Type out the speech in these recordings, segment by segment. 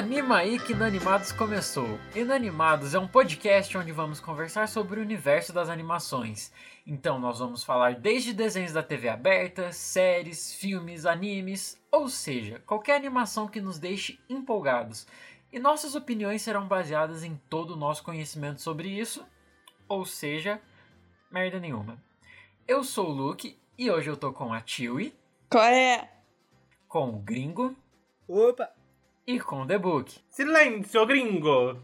Anima aí que Inanimados começou. Inanimados é um podcast onde vamos conversar sobre o universo das animações. Então nós vamos falar desde desenhos da TV aberta, séries, filmes, animes, ou seja, qualquer animação que nos deixe empolgados. E nossas opiniões serão baseadas em todo o nosso conhecimento sobre isso, ou seja, merda nenhuma. Eu sou o Luke e hoje eu tô com a Chewie, Qual é? com o Gringo Opa! E com o The Book. Silêncio, gringo!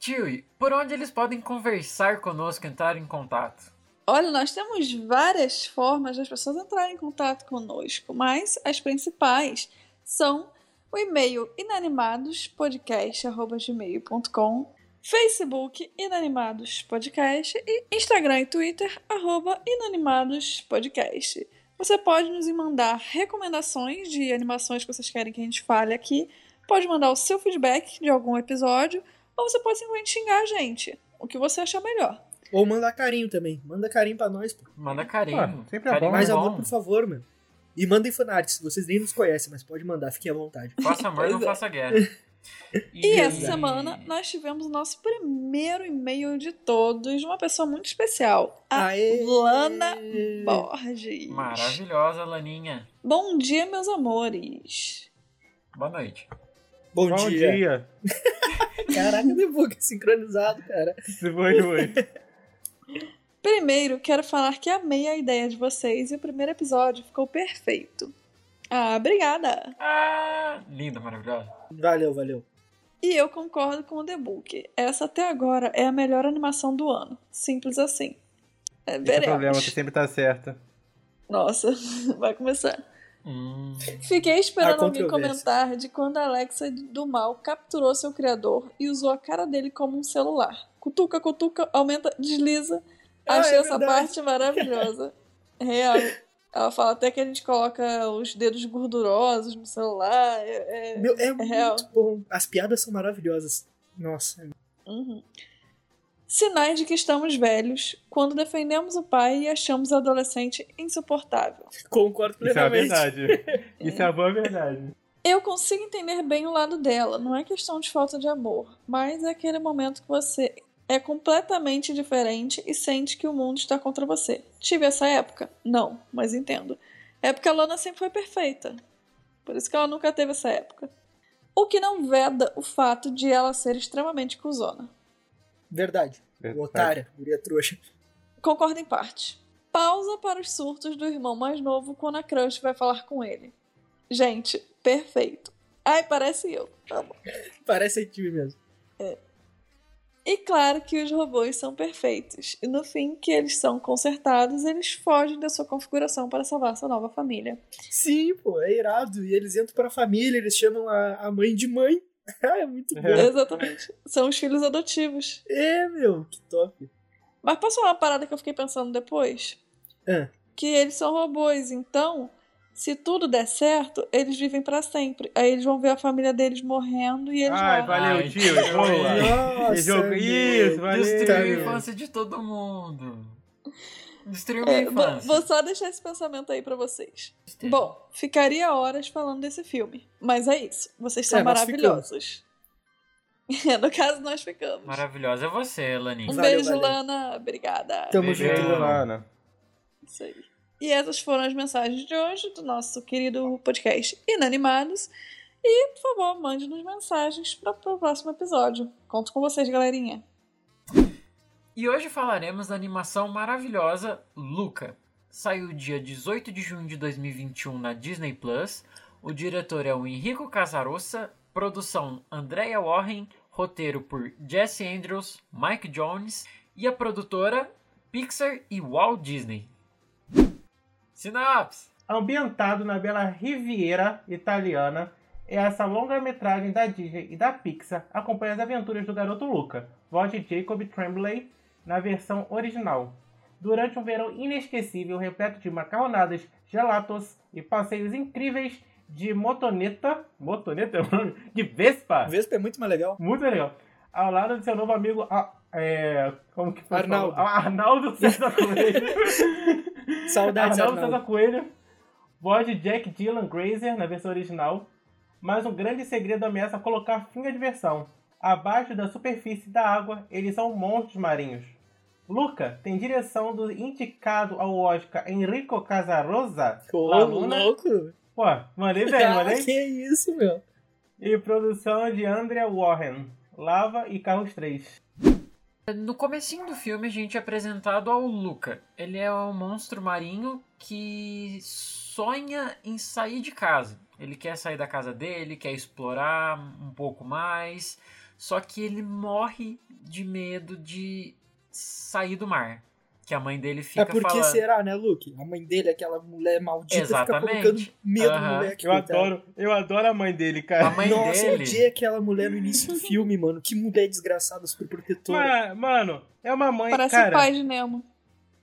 Chewie, por onde eles podem conversar conosco, entrar em contato? Olha, nós temos várias formas das pessoas entrarem em contato conosco, mas as principais são o e-mail inanimadospodcast.gmail.com, Facebook Inanimados Podcast e Instagram e Twitter arroba Inanimados Podcast. Você pode nos mandar recomendações de animações que vocês querem que a gente fale aqui, pode mandar o seu feedback de algum episódio, ou você pode simplesmente xingar a gente, o que você achar melhor. Ou mandar carinho também. Manda carinho pra nós, pô. Manda carinho. Ah, sempre é carinho bom. Mais bom. amor, por favor, mano. E mandem fanarts. Vocês nem nos conhecem, mas pode mandar. Fiquem à vontade. Faça amor, não é. faça guerra. E essa semana nós tivemos o nosso primeiro e-mail de todos, de uma pessoa muito especial, a Aê! Lana Borges. Maravilhosa, Laninha. Bom dia, meus amores. Boa noite. Bom, Bom dia. dia. Caraca, The Book sincronizado, cara. Se foi, foi. Primeiro, quero falar que amei a ideia de vocês e o primeiro episódio ficou perfeito. Ah, obrigada! Ah, linda, maravilhosa. Valeu, valeu. E eu concordo com o The Book. Essa até agora é a melhor animação do ano. Simples assim. É, Esse é o problema, você sempre tá certa. Nossa, vai começar. Hum, Fiquei esperando alguém comentar de quando a Alexa do mal capturou seu criador e usou a cara dele como um celular. Cutuca, cutuca, aumenta, desliza. Ah, Achei é essa verdade. parte maravilhosa. Real. Ela fala até que a gente coloca os dedos gordurosos no celular. É, é- Meu, é, real. muito bom. As piadas são maravilhosas. Nossa. Uhum. Sinais de que estamos velhos quando defendemos o pai e achamos o adolescente insuportável. Concordo Isso é a plenamente. verdade. Isso é a boa verdade. Eu consigo entender bem o lado dela, não é questão de falta de amor, mas é aquele momento que você é completamente diferente e sente que o mundo está contra você. Tive essa época? Não, mas entendo. É porque a Lana sempre foi perfeita. Por isso que ela nunca teve essa época. O que não veda o fato de ela ser extremamente cuzona. Verdade. Verdade. Otária, guria trouxa. Concordo em parte. Pausa para os surtos do irmão mais novo quando a crush vai falar com ele. Gente, perfeito. Ai, parece eu. Tá bom. Parece a time mesmo. E claro que os robôs são perfeitos. E no fim, que eles são consertados, eles fogem da sua configuração para salvar sua nova família. Sim, pô, é irado. E eles entram pra família, eles chamam a, a mãe de mãe. Ah, é muito bom. É. Exatamente. São os filhos adotivos. É, meu, que top. Mas posso falar uma parada que eu fiquei pensando depois? É. Que eles são robôs, então, se tudo der certo, eles vivem para sempre. Aí eles vão ver a família deles morrendo e eles Ai, morrem. valeu, Ai, tio. tio. Boa. Nossa. Isso, valeu. Destruiu a infância de todo mundo. Destruiu É, vou, infância. vou só deixar esse pensamento aí pra vocês. Bom, ficaria horas falando desse filme. Mas é isso. Vocês são É, maravilhosos. no caso, nós ficamos. Maravilhosa é você, Laninha. Um Valeu, beijo, valeu. Lana. Obrigada. Tamo Beijo. junto. Lana. Isso aí. E essas foram as mensagens de hoje do nosso querido podcast Inanimados. E, por favor, mande-nos mensagens para o próximo episódio. Conto com vocês, galerinha. E hoje falaremos da animação maravilhosa Luca. Saiu dia 18 de junho de 2021 na Disney Plus. O diretor é o Enrico Casarossa, produção Andrea Warren, roteiro por Jesse Andrews, Mike Jones e a produtora Pixar e Walt Disney. Sinopse. Ambientado na bela Riviera italiana, essa longa-metragem da Disney e da Pixar acompanha as aventuras do garoto Luca, voz de Jacob Tremblay, na versão original. Durante um verão inesquecível, repleto de macarronadas, gelatos e passeios incríveis de motoneta... Motoneta é o nome? De Vespa! Vespa é muito mais legal. Muito legal. Ao lado do seu novo amigo... ah, é, como que foi? Arnaldo. Ah, Arnaldo César Coelho. Saudades, Arnaldo Arnaldo. César Coelho. Voz de Jack Dylan Grazer, na versão original. mas um grande segredo ameaça colocar fim à diversão. Abaixo da superfície da água, eles são monstros marinhos. Luca tem direção do indicado ao Oscar Enrico Casarosa. Ô, Luna. louco. Pô, mandei bem, Ah, mandei. que isso, meu. E produção de Andrea Warren. Lava e Carros 3. No comecinho do filme a gente é apresentado ao Luca. Ele é um monstro marinho que sonha em sair de casa. Ele quer sair da casa dele, quer explorar um pouco mais, só que ele morre de medo de sair do mar. Que a mãe dele fica é porque falando. será, né, Luke? A mãe dele, aquela mulher maldita, Exatamente. fica colocando medo Aham. no moleque. Eu coitado. adoro, eu adoro a mãe dele, cara. A mãe Nossa, eu dele. odiei aquela mulher no início do filme, mano. Que mulher desgraçada, super protetora. Ma- Mano, é uma mãe, Parece cara. o pai de Nemo.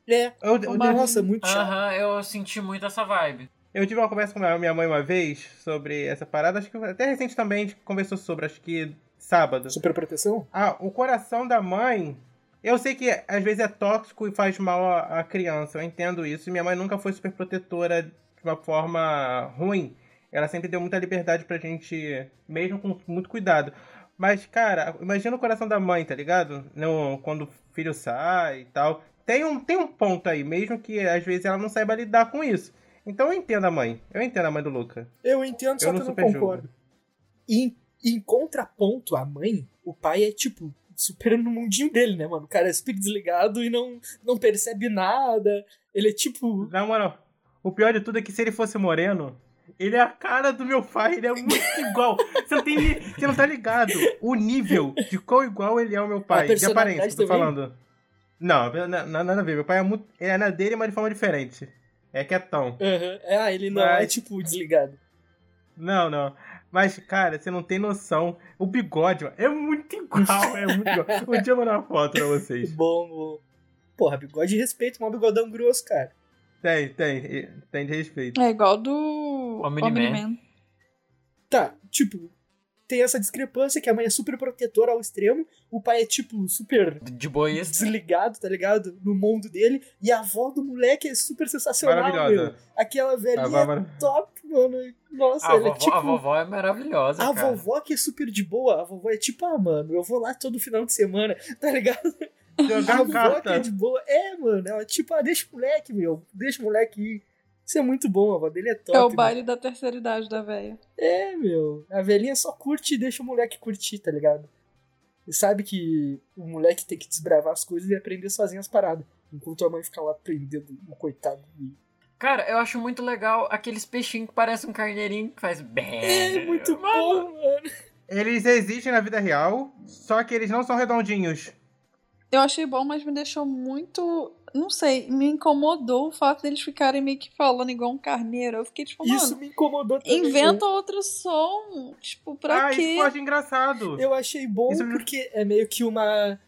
É, Eu, eu, Uma- nossa, muito chato. Aham, eu senti muito essa vibe. eu tive uma conversa com a minha mãe uma vez sobre essa parada, acho que até recente também a gente conversou sobre, acho que sábado. Super proteção? Ah, o coração da mãe. Eu sei que às vezes é tóxico e faz mal à criança, eu entendo isso. E minha mãe nunca foi super protetora de uma forma ruim. Ela sempre deu muita liberdade pra gente, mesmo com muito cuidado. Mas, cara, imagina o coração da mãe, tá ligado? No, quando o filho sai e tal. Tem um, tem um ponto aí, mesmo que às vezes ela não saiba lidar com isso. Então eu entendo a mãe. Eu entendo a mãe do Luca. Eu entendo, só Eu que não eu não concordo. E em, em contraponto à mãe, o pai é tipo super no mundinho dele, né, mano? O cara é super desligado e não, não percebe nada. Ele é tipo. Na moral, o pior de tudo é que se ele fosse moreno, ele é a cara do meu pai, ele é muito igual. Você não, tem, você não tá ligado o nível de qual igual ele é ao meu pai. De aparência, tô falando. Não, na- na- nada a ver. Meu pai é muito. Ele é na dele, mas de forma diferente. É quietão. aham, Ah, ele não é Mas- tipo desligado. Não, não. Mas, cara, você não tem noção. O bigode, mano, é muito igual. É muito igual. Um dia eu vou mandar uma foto pra vocês. Bom, bom. Porra, bigode de respeito, um bigodão grosso, cara. Tem, tem. Tem de respeito. É igual do. Omni-Man. Tá, tipo, tem essa discrepância que a mãe é super protetora ao extremo, o pai é, tipo, super De boiista. desligado, tá ligado? No mundo dele, e a avó do moleque é super sensacional, meu. Maravilhosa. Aquela velhinha A Bárbara- top, mano. Nossa, A ela vovó, é tipo. a vovó é maravilhosa, A cara. vovó que é super de boa, a vovó é tipo, ah, mano, eu vou lá todo final de semana, tá ligado? A Jogar vovó que é de boa, é, mano, ela é tipo, ah, deixa o moleque, meu, deixa o moleque ir. Isso é muito bom, a avó dele é top. É o meu. baile da terceira idade da véia. É, meu. A velhinha só curte e deixa o moleque curtir, tá ligado? E sabe que o moleque tem que desbravar as coisas e aprender sozinho as paradas. Enquanto a mãe fica lá aprendendo, um coitado. E- Cara, eu acho muito legal aqueles peixinhos que parecem um carneirinho que faz bem. É muito bom, mano. Eles existem na vida real, só que eles não são redondinhos. Eu achei bom, mas me deixou muito. Não sei, me incomodou o fato deles ficarem meio que falando igual um carneiro. Eu fiquei tipo, Isso me incomodou também. inventa outro som. Tipo, pra ah, quê? isso eu acho engraçado. Eu achei bom Isso me- porque é meio que uma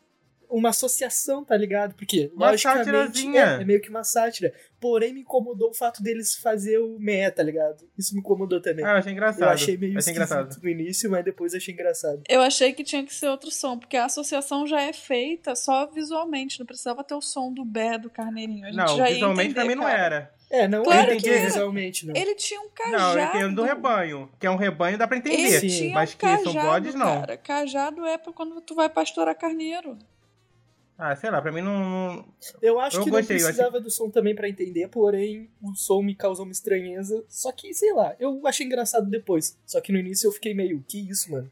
uma associação, tá ligado? Porque, Uma logicamente, é, é meio que uma sátira. Porém, me incomodou o fato deles fazer o meh, tá ligado? Isso me incomodou também. Ah, eu achei engraçado. eu achei meio achei engraçado. no início, mas depois achei engraçado. Eu achei que tinha que ser outro som, porque a associação já é feita só visualmente, não precisava ter o som do bé do carneirinho. A gente Não, já ia visualmente entender, pra mim não cara. era. É, não Claro era. visualmente, não. Ele tinha um cajado. Não, eu entendo do rebanho. Que é um rebanho, dá pra entender. Ele Sim. tinha Mas um que cajado, são bodes, não. cara. Cajado é pra quando tu vai pastorar carneiro. Ah, sei lá, pra mim não. Eu acho Eu que gostei, eu não precisava do som também pra entender, porém o som me causou uma estranheza. Só que, sei lá, eu achei engraçado depois. Só que no início eu fiquei meio, que isso, mano?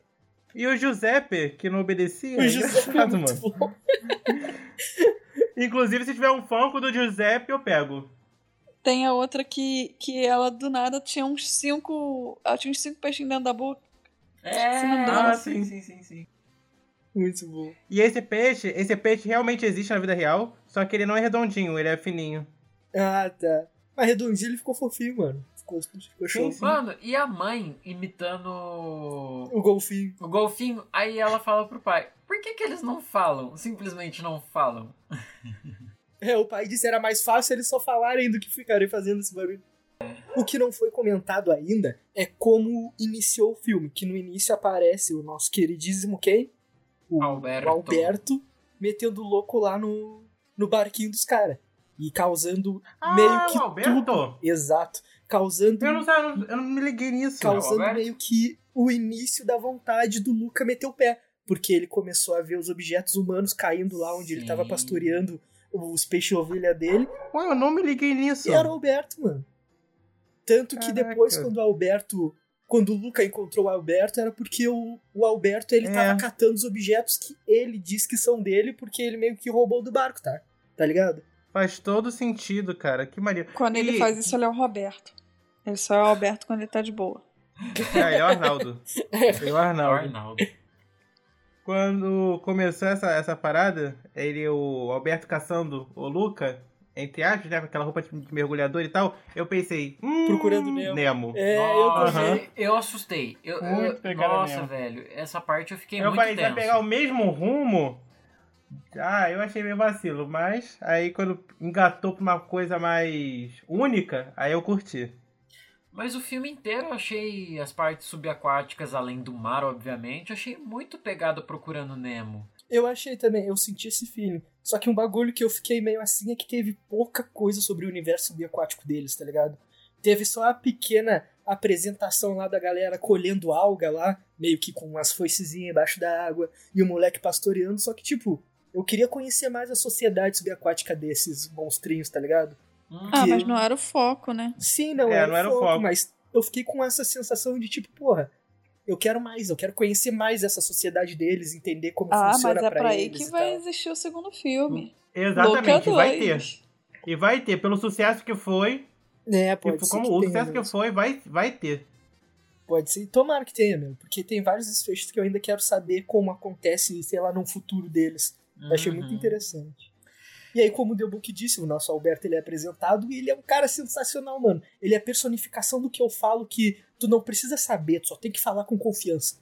E o Giuseppe, que não obedecia. O é Giuseppe é mano. bom. Inclusive, se tiver um funko do Giuseppe, eu pego. Tem a outra que, que ela do nada tinha uns cinco. Ela tinha uns cinco peixinhos dentro da boca. É, Se não dá, ah, assim. sim, sim, sim, sim. Muito bom. E esse peixe, esse peixe realmente existe na vida real, só que ele não é redondinho, ele é fininho. Ah, tá. Mas redondinho ele ficou fofinho, mano. Ficou, ficou show. Sim. Mano, e a mãe imitando O golfinho. o golfinho? Aí ela fala pro pai: Por que, que eles não falam? Simplesmente não falam. É, o pai disse era mais fácil eles só falarem do que ficarem fazendo esse barulho. O que não foi comentado ainda é como iniciou o filme, que no início aparece o nosso queridíssimo quem? O Alberto. o Alberto metendo louco lá no, no barquinho dos caras. E causando Ah, meio que o Alberto? tudo. Exato. Causando, Eu não, sei, eu não, eu não me liguei nisso. causando Alberto? meio que o início da vontade do Luca meter o pé. Porque ele começou a ver os objetos humanos caindo lá onde ele Sim. tava pastoreando os peixe-ovelha dele. Ué, eu não me liguei nisso. E era o Alberto, mano. Tanto que Caraca. depois, quando o Alberto. Quando o Luca encontrou o Alberto, era porque o, o Alberto ele É. tava catando os objetos que ele diz que são dele, porque ele meio que roubou do barco, tá? Tá ligado? Faz todo sentido, cara. Que maneiro. Quando ele E- faz isso, ele é o Roberto. Ele só é o Alberto quando ele tá de boa. É, ele é o Arnaldo. Ele é o Arnaldo. Arnaldo. Quando começou essa, essa parada, ele, o Alberto caçando o Luca, entre aspas, né? Com aquela roupa de mergulhador e tal, eu pensei. Hum, Procurando Nemo. Nemo. É, Nossa, eu também. eu assustei. Eu, Muito eu- nossa, mesmo. velho. Essa parte eu fiquei eu muito falei, tenso. vai pegar o mesmo rumo? Ah, eu achei meio vacilo, mas aí quando engatou pra uma coisa mais única, aí eu curti. Mas o filme inteiro eu achei as partes subaquáticas, além do mar, obviamente, eu achei muito pegado procurando Nemo. Eu achei também, eu senti esse feeling. Só que um bagulho que eu fiquei meio assim é que teve pouca coisa sobre o universo subaquático deles, tá ligado? Teve só a pequena apresentação lá da galera colhendo alga lá, meio que com umas foicezinhas embaixo da água, e o moleque pastoreando, só que tipo, eu queria conhecer mais a sociedade subaquática desses monstrinhos, tá ligado? Hum, Ah, mas não era o foco, né? Sim, não, É, era, não era o foco, foco. mas eu fiquei com essa sensação de tipo, porra, eu quero mais, eu quero conhecer mais essa sociedade deles, entender como Ah, funciona mas é pra, aí eles que e vai existir o segundo filme. Exatamente, Luca vai ter. 2. E vai ter, pelo sucesso que foi, É, e pode ser como que o tenha sucesso que foi, vai, vai ter. Pode ser. Tomara que tenha, meu. Porque tem vários desfechos que eu ainda quero saber como acontece, sei lá, no futuro deles. Eu achei muito uhum. interessante. E aí, como o The Book disse, o nosso Alberto ele é apresentado e ele é um cara sensacional, mano. Ele é a personificação do que eu falo que tu não precisa saber, tu só tem que falar com confiança.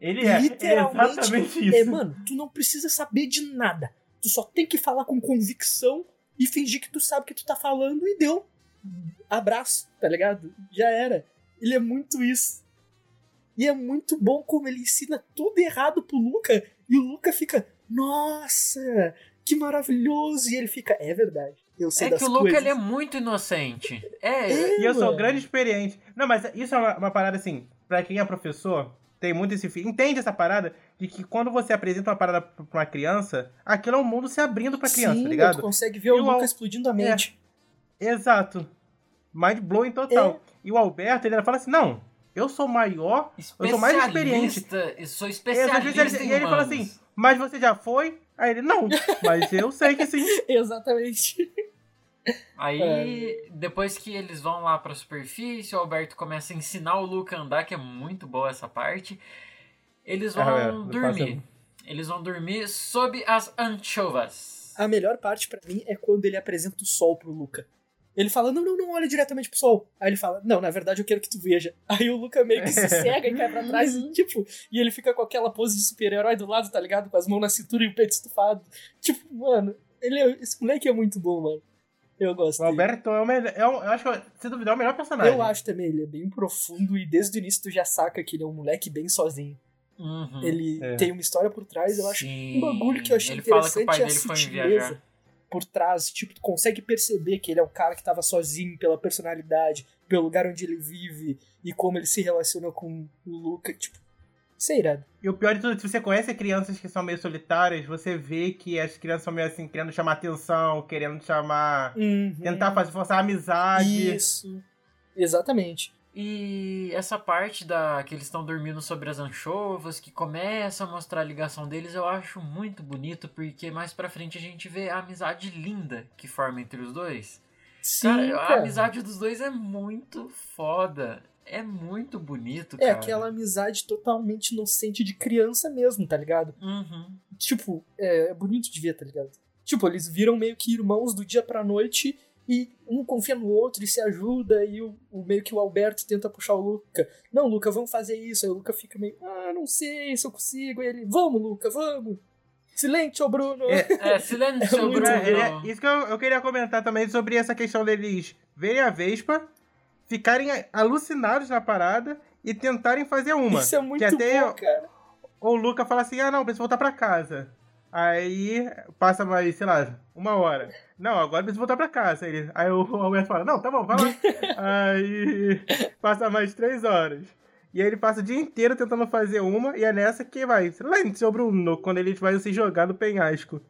Ele é, Literalmente, exatamente isso. É, mano, tu não precisa saber de nada. Tu só tem que falar com convicção e fingir que tu sabe o que tu tá falando e deu. Abraço, tá ligado? Já era. Ele é muito isso. E é muito bom como ele ensina tudo errado pro Luca. E o Luca fica, nossa, que maravilhoso. E ele fica, é verdade. Eu sei É das que o Luca coisas. ele é muito inocente. É, É, E eu sou grande experiente. Não, mas isso é uma, uma parada assim, pra quem é professor, tem muito esse. Entende essa parada de que quando você apresenta uma parada pra uma criança, aquilo é um mundo se abrindo pra criança, Sim, tá Tu ligado? consegue ver o E o Luca Al- explodindo a mente. Exato. Mind blowing total. É. E o Alberto, ele fala assim: não, eu sou maior, eu sou mais experiente. especialista. Eu sou especialista ele, e ele fala assim, mas você já foi? Aí ele, não, mas eu sei que sim. Exatamente. Aí, depois que eles vão lá pra superfície, o Alberto começa a ensinar o Luca a andar, que é muito boa essa parte. Eles vão Ah, é, dormir. Eles vão dormir sob as anchovas. A melhor parte pra mim é quando ele apresenta o sol pro Luca. Ele fala, não, não, não, olha diretamente pro sol. Aí ele fala, não, na verdade eu quero que tu veja. Aí o Luca meio que se cega e cai pra trás, e, tipo, e ele fica com aquela pose de super-herói do lado, tá ligado? Com as mãos na cintura e o peito estufado. Tipo, mano, ele é- esse moleque é muito bom, mano. Eu gosto O. Alberto é o melhor. é o- Eu acho que, se duvidar, é o melhor personagem. Eu acho também, ele é bem profundo e desde o início tu já saca que ele é um moleque bem sozinho. Uhum. Ele É. tem uma história por trás, eu acho Sim. um bagulho que eu achei Ele fala que o interessante é a sutileza por trás. Tipo, tu consegue perceber que ele é um cara que tava sozinho pela personalidade, pelo lugar onde ele vive e como ele se relaciona com o Luca. Tipo, isso é irado. E o pior de tudo, se você conhece crianças que são meio solitárias, você vê que as crianças são meio assim, querendo chamar atenção, querendo chamar. Tentar fazer forçar a amizade. Isso. Exatamente. E essa parte da que eles estão dormindo sobre as anchovas, que começa a mostrar a ligação deles, eu acho muito bonito, porque mais pra frente a gente vê a amizade linda que forma entre os dois. Sim, Cara, a cara. amizade dos dois é muito foda. É muito bonito, É cara. aquela amizade totalmente inocente de criança mesmo, tá ligado? Uhum. Tipo, é, é bonito de ver, tá ligado? Tipo, eles viram meio que irmãos do dia pra noite e um confia no outro e se ajuda e o, o- meio que o Alberto tenta puxar o Luca. Não, Luca, vamos fazer isso. Aí o Luca fica meio, ah, não sei se eu consigo. Aí ele, vamos, Luca, vamos. Silêncio, Bruno. É, É, silêncio, É muito Bruno. É, ele é- isso que eu, eu queria comentar também sobre essa questão deles verem a Vespa, ficarem alucinados na parada e tentarem fazer uma. Isso é muito que até bom, eu- cara. Ou o Luca fala assim, ah não, preciso voltar pra casa. Aí passa mais, sei lá, uma hora. Não, agora preciso voltar pra casa. Aí, aí o Alberto fala, não, tá bom, vai lá. aí passa mais três horas. E aí ele passa o dia inteiro tentando fazer uma, e é nessa que vai. Lembra sobre o Bruno, quando ele vai se jogar no penhasco.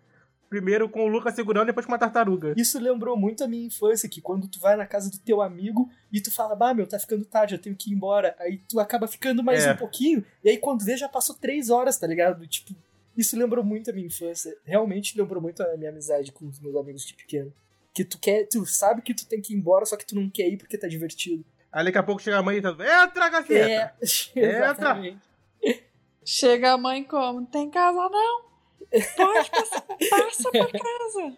Primeiro com o Lucas segurando, depois com uma tartaruga. Isso lembrou muito a minha infância, que quando tu vai na casa do teu amigo e tu fala, bah, meu, tá ficando tarde, eu tenho que ir embora. Aí tu acaba ficando mais É. um pouquinho, e aí quando vê já passou três horas, tá ligado? Tipo, isso lembrou muito a minha infância. Realmente lembrou muito a minha amizade com os meus amigos de pequeno. Que tu quer, tu sabe que tu tem que ir embora, só que tu não quer ir porque tá divertido. Aí daqui a pouco chega a mãe e tá. Entra, caceta! É, exatamente. Chega a mãe como? Tem casa não? Pode passar, passa pra casa.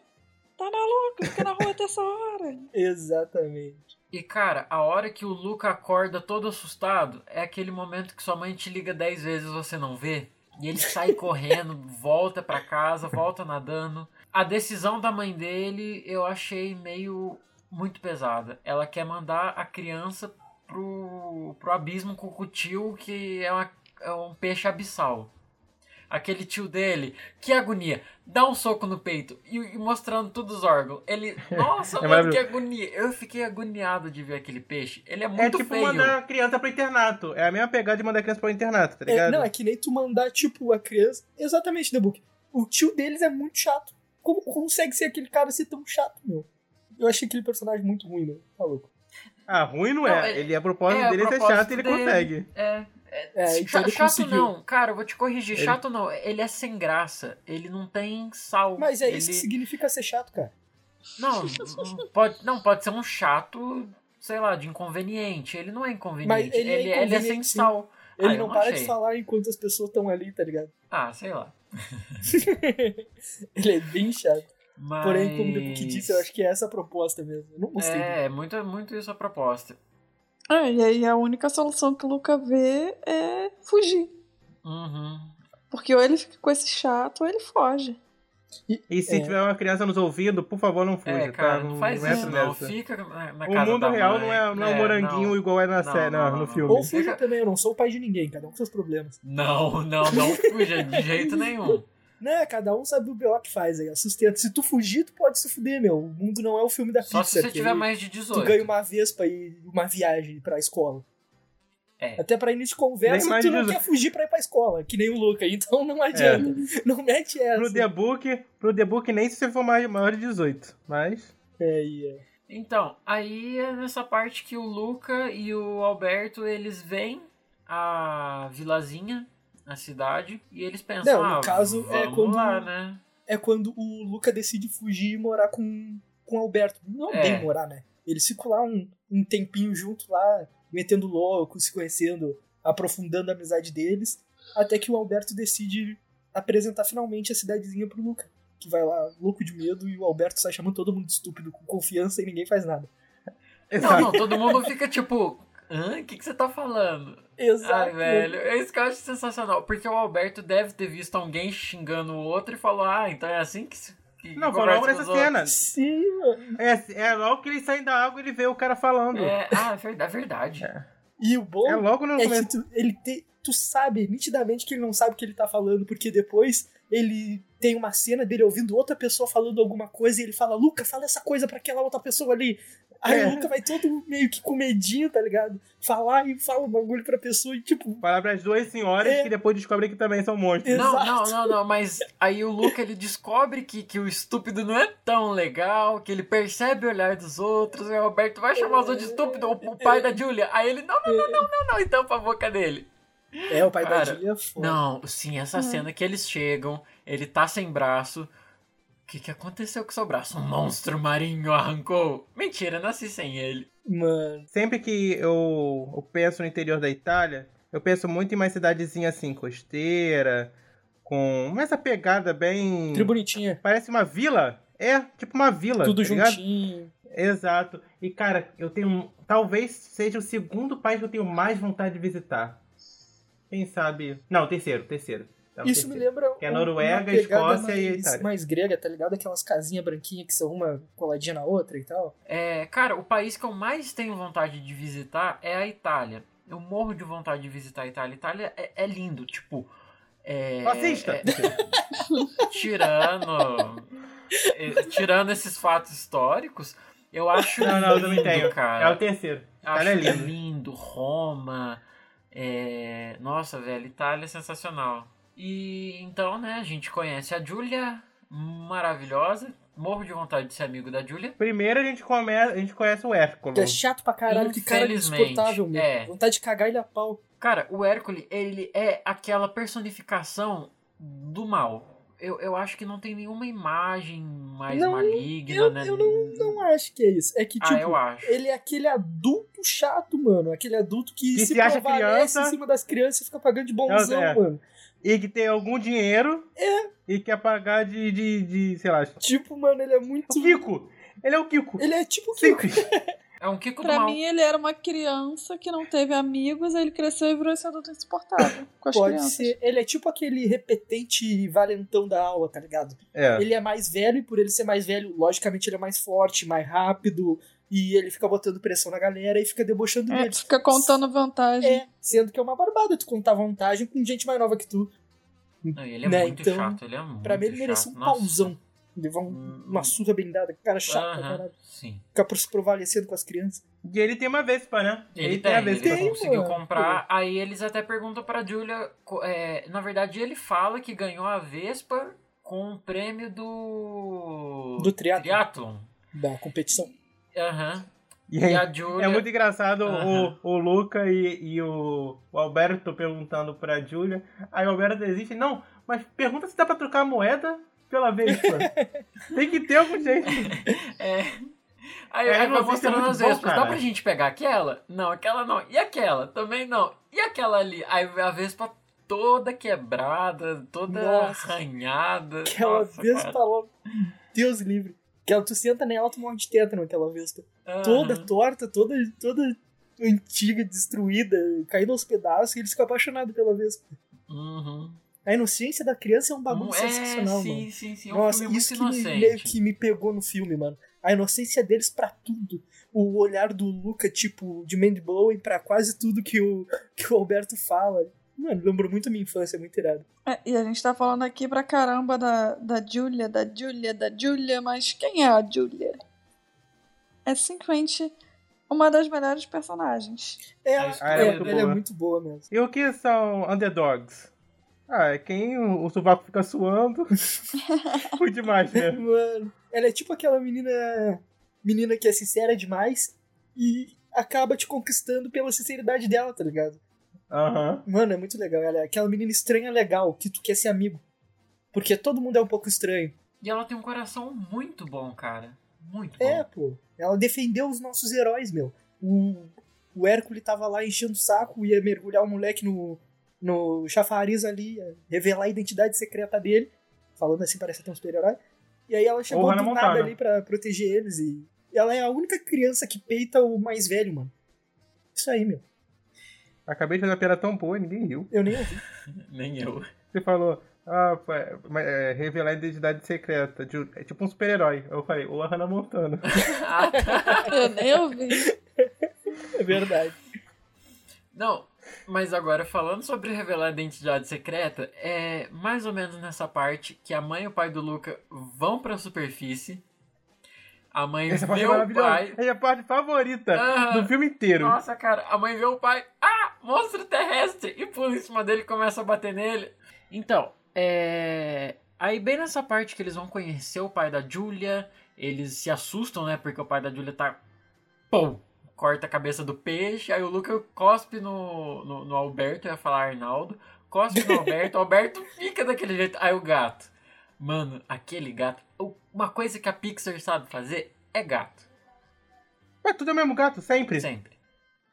Tá maluco? Fica na rua até essa hora. Exatamente. E cara, a hora que o Luca acorda todo assustado é aquele momento que sua mãe te liga 10 vezes e você não vê. E ele sai correndo, volta pra casa, volta nadando. A decisão da mãe dele eu achei meio muito pesada. Ela quer mandar a criança pro, pro abismo com o tio, que é, uma- é um peixe abissal. Aquele tio dele, que agonia, dá um soco no peito e, e mostrando todos os órgãos. Ele, nossa, mano, maravilhoso. que agonia. Eu fiquei agoniado de ver aquele peixe. Ele é É muito tipo feio. mandar a criança pro internato. É a mesma pegada de mandar a criança pro internato, tá É, ligado? não, é que nem tu mandar, tipo, a criança. Exatamente, The Book. O tio deles é muito chato. Como consegue ser aquele cara ser tão chato, meu? Eu achei aquele personagem muito ruim, meu. Tá louco. Ah, ruim não, Não, é. ele- Ele, a propósito é, a dele é ser chato e ele dele. consegue. É, É, então chato conseguiu. não, cara, eu vou te corrigir. Ele- Chato não, ele é sem graça. Ele não tem sal. Mas é ele... isso que significa ser chato, cara. Não, não pode, não, pode ser um chato, sei lá, de inconveniente. Ele não é inconveniente. Mas ele é ele, ele é sem inconveniente, sim. sal. Ele Ah, não não para de falar enquanto as pessoas estão ali, tá ligado? Ah, sei lá. ele é bem chato. Mas... Porém, como o Book disse, eu acho que é essa a proposta mesmo. Eu não gostei. É, é muito, muito isso a proposta. Ah, e aí a única solução que o Luca vê é fugir. Uhum. Porque ou ele fica com esse chato ou ele foge. E se É. tiver uma criança nos ouvindo, por favor, não fuja, É, cara, tá? não faz entra isso não. nessa. Fica na, na O mundo da real mãe. não é, não é um moranguinho não. igual é na Não, série, não, no não, não. filme. Ou fuja também, eu não sou o pai de ninguém, cada um com seus problemas. Não, não, não fuja de jeito nenhum. Né, cada um sabe o B.O. que faz aí, ó, sustenta. Se tu fugir, tu pode se fuder, meu. O mundo não é o filme da Só Pixar. se você tiver mais de Tu 18. ganha uma vez pra ir uma viagem pra escola. É. Até pra início de conversa, tu não 18. quer fugir pra ir pra escola, que nem o Luca, então não adianta. Não mete essa. Pro The Book, pro The Book nem se você for mais- maior de 18, mas... É, e é. Então, aí é nessa parte que o Luca e o Alberto, eles veem a vilazinha, a cidade, e eles pensam, Não, no ah, caso, vamos é quando- lá, né? é quando o Luca decide fugir e morar com, com o Alberto. Não É. bem morar, né? Eles ficam lá um, um tempinho junto lá, metendo louco, se conhecendo, aprofundando a amizade deles, até que o Alberto decide apresentar finalmente a cidadezinha pro Luca. Que vai lá, louco de medo, e o Alberto sai chamando todo mundo de estúpido com confiança e ninguém faz nada. Não, não, todo mundo fica tipo, hã? O que, que você tá falando? Exato. Ai, velho, é isso que eu acho sensacional. Porque o Alberto deve ter visto alguém xingando o outro e falou, ah, então é assim que. se- que Não, foi logo nessa cena. outros." Sim, mano. É, é logo que eles saem da água ele vê o cara falando. É, É, ah, é verdade. é verdade. E o bom logo no é que tu, ele te- tu sabe nitidamente que ele não sabe o que ele tá falando, porque depois ele tem uma cena dele ouvindo outra pessoa falando alguma coisa e ele fala, Luca, fala essa coisa pra aquela outra pessoa ali. Aí É. o Luca vai todo meio que com medinho, tá ligado? Falar e fala o bagulho pra pessoa e tipo. Falar pras duas senhoras É. que depois descobrem que também são monstros. Não, Exato. não, não, não, mas aí o Luca ele descobre que, que o estúpido não é tão legal, que ele percebe o olhar dos outros, e o Alberto vai chamar os outros de estúpido, o, o pai da Julia. Aí ele, não, não, não, não, não, não, e tampa a boca dele. É, o pai da Cara, Julia é foda. Não, sim, essa cena que eles chegam, ele tá sem braço. O que, que aconteceu com seu braço? Um monstro marinho arrancou. Mentira, nasci sem ele. Mano. Sempre que eu, eu penso no interior da Itália, eu penso muito em uma cidadezinha assim, costeira, com essa pegada bem. Tri bonitinha. Parece uma vila. É, tipo uma vila. Tudo tá ligado? juntinho. Exato. E, cara, eu tenho. Talvez seja o segundo país que eu tenho mais vontade de visitar. Quem sabe. Não, o terceiro, o terceiro. É o Isso me lembra. Que é Noruega, Escócia e mais, Itália. mais grega, tá ligado? Aquelas casinhas branquinhas que são uma coladinha na outra e tal. É, cara, o país que eu mais tenho vontade de visitar é a Itália. Eu morro de vontade de visitar a Itália. A Itália é, é lindo, tipo. É, Fascista! é- tirando. é, tirando esses fatos históricos, eu acho Não, não, eu lindo, tenho. cara. É o terceiro. Acho Itália é lindo. lindo. Roma. É... Nossa, velho, Itália é sensacional. E então, né, a gente conhece a Julia, maravilhosa. Morro de vontade de ser amigo da Julia. Primeiro a gente, come... a gente conhece o Hércules. Que é chato pra caralho, que cara insuportável, meu. é. Vontade de cagar ele a pau. Cara, o Hércules, ele é aquela personificação do mal. Eu, eu acho que não tem nenhuma imagem mais Não, maligna, Eu, né? eu não, não acho que é isso. É que, Ah, tipo, eu acho. ele é aquele adulto chato, mano. Aquele adulto que, Que se, se acha criança. em cima das crianças e fica pagando de bonzão, É. mano. E que tem algum dinheiro É. e quer pagar de, de, de sei lá, Tipo, mano, ele é muito. o Kiko. Ele é o Kiko. Ele é tipo o Kiko. É um Kiko do Pra mal. mim, ele era uma criança que não teve amigos, aí ele cresceu e virou esse adulto insuportável com as Pode crianças. ser. Ele é tipo aquele repetente valentão da aula, tá ligado? É. Ele é mais velho e por ele ser mais velho, logicamente ele é mais forte, mais rápido. E ele fica botando pressão na galera e fica debochando É, deles. fica contando vantagem. É, sendo que é uma barbada tu contar vantagem com gente mais nova que tu. Não, ele é Né, muito então, chato, ele é muito Pra mim ele merecia um Nossa. pauzão. Levar um- Hum. uma surra bem dada. Cara chato pra Aham, caralho. Sim. Ficar por se prevalecendo com as crianças. E ele tem uma Vespa, né? Ele, tem a tem, Vespa. ele Tem, conseguiu mano. comprar. Aí eles até perguntam pra Julia. é, na verdade, ele fala que ganhou a Vespa com o prêmio do. Do triatlon. Triathlon. Da competição. Aham. E E aí, a Julia. é muito engraçado Aham. o, o Luca e, e o, o Alberto perguntando pra Julia. Aí o Alberto desiste. Não, mas pergunta se dá pra trocar a moeda pela Vespa. Tem que ter algum jeito. É. Aí, É, não, isso é mostrando as vespas. Dá pra gente pegar aquela? Não, aquela não. E aquela? Também não. E aquela ali? Aí a vespa toda quebrada, toda Nossa. arranhada. Aquela Nossa, Vespa. Deus livre. Aquela, tu senta nela, tu morre de tétano, aquela Vespa. Aham. Toda torta, toda, toda antiga, destruída, caindo aos pedaços, e eles ficam apaixonados pela Vespa. Uhum. A inocência da criança é um bagulho é, sensacional, sim, mano. sim, sim. É um Nossa, isso que me, que me pegou no filme, mano. A inocência deles pra tudo. O olhar do Luca, tipo, de mind blowing pra quase tudo que o, que o Alberto fala. Mano, lembrou muito a minha infância, é muito irado. É, e a gente tá falando aqui pra caramba da, da Julia, da Julia, da Julia, mas quem é a Julia? É simplesmente uma das melhores personagens. É, Ah, é, ela é muito ela é boa. muito boa mesmo. E o que são underdogs? Ah, é quem o, o sovaco fica suando. Foi demais, né? Mano, ela é tipo aquela menina menina que é sincera demais e acaba te conquistando pela sinceridade dela, tá ligado? Aham. Mano, é muito legal. Ela é aquela menina estranha legal, que tu quer ser amigo. Porque todo mundo é um pouco estranho. E ela tem um coração muito bom, cara. Muito bom. É, pô. Ela defendeu os nossos heróis, meu. O, o Hércules tava lá enchendo o saco, ia mergulhar o moleque no, no chafariz ali, ia revelar a identidade secreta dele. Falando assim, parece até um super-herói. E aí ela chegou Ou do nada ali pra proteger eles. E ela é a única criança que peita o mais velho, mano. Isso aí, meu. Acabei de fazer uma piada tão boa e ninguém riu. Eu nem ouvi. Nem eu. Você falou, ah, é, mas, é, revelar a identidade secreta. De, é tipo um super-herói. Eu falei, ou a Hannah Montana. Eu nem ouvi. É verdade. Não, mas agora falando sobre revelar a identidade secreta, é mais ou menos nessa parte que a mãe e o pai do Luca vão pra superfície. A mãe Essa vê parte é o maravilhosa. pai. É a parte favorita do filme inteiro. Nossa, cara, a mãe vê o pai. Ah, monstro terrestre! E pula em cima dele e começa a bater nele. Então, é. Aí, bem nessa parte que eles vão conhecer o pai da Julia, eles se assustam, né? Porque o pai da Julia tá. Pum! Corta a cabeça do peixe. Aí o Luca cospe no, no, no Alberto, eu ia falar Arnaldo. Cospe no Alberto, o Alberto fica daquele jeito. Aí o gato. Mano, aquele gato. Uma coisa que a Pixar sabe fazer é gato. Mas tudo é o mesmo gato, sempre. Sempre.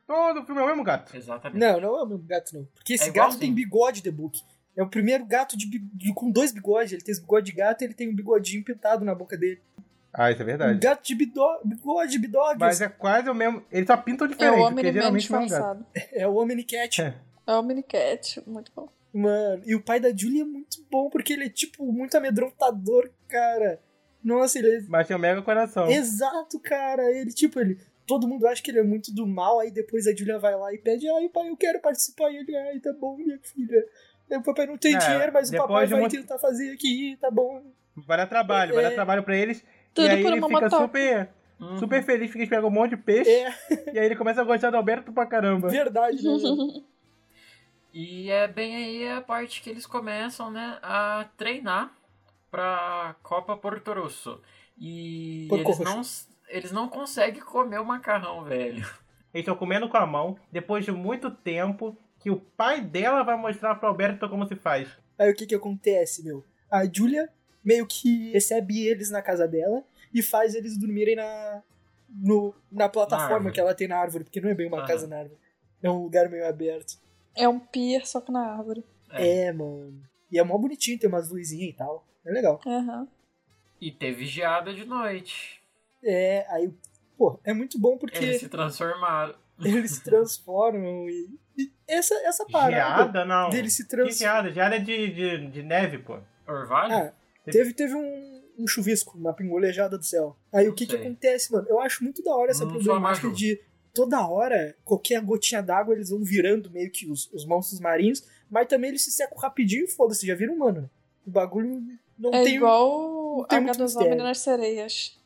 Todo filme é o mesmo gato. Exatamente. Não, não é o mesmo gato, não. Porque esse É gato tem bigode, The Book. É o primeiro gato de, de- com dois bigodes. Ele tem esse bigode de gato e ele tem um bigodinho pintado na boca dele. Ah, isso é Um verdade. gato de bigode, bidog. Mas é quase o mesmo. Eles só pintam É diferente, o porque Omni Man geralmente é um gato. É o Omnicat. É. É o Omnicat, muito bom. Mano, e o pai da Julie é muito bom, porque ele é, tipo, muito amedrontador, cara. Nossa, ele é... Mas tem um mega coração. Exato, cara. Ele, tipo, ele... Todo mundo acha que ele é muito do mal, aí depois a Julia vai lá e pede, ai, pai, eu quero participar. E ele, ai, tá bom, minha filha. O papai não tem É, dinheiro, mas o papai vai tentar fazer aqui, tá bom. Vai dar trabalho, vai É. dar trabalho pra eles. Tudo e aí por ele uma fica motoca. super, Uhum. super feliz, porque eles pegam um monte de peixe. É, E aí ele começa a gostar do Alberto pra caramba. verdade, né? E é bem aí a parte que eles começam, né, a treinar pra Copa Porto Rosso. E Porco eles não, eles não conseguem comer o macarrão, velho. Eles estão comendo com a mão, depois de muito tempo, que o pai dela vai mostrar pro Alberto como se faz. Aí o que que acontece, meu? A Julia meio que recebe eles na casa dela e faz eles dormirem na, no, na plataforma árvore. que ela tem na árvore, porque não é bem uma Aham. casa na árvore. É um lugar meio aberto. É um pier, só que na árvore. É. É, mano. E é mó bonitinho, tem umas luzinhas e tal. É legal. Aham. E ter vigiada de noite. É, aí, pô, é muito bom porque Eles se transformaram. eles se transformam e, e essa, essa parada Geada, não. deles se Que transformam. geada? Geada é de, de, de neve, pô. Orvalho? Ah, teve, teve um, um chuvisco, uma pingolejada do céu. Aí o que que acontece, mano? Eu acho muito da hora essa Não problemática de toda hora, qualquer gotinha d'água, eles vão virando meio que os, os monstros marinhos, mas também eles se secam rapidinho e foda-se, já viram humano, né? O bagulho não É tem. igual não tem muito H2O mistério. Menino das Sereias.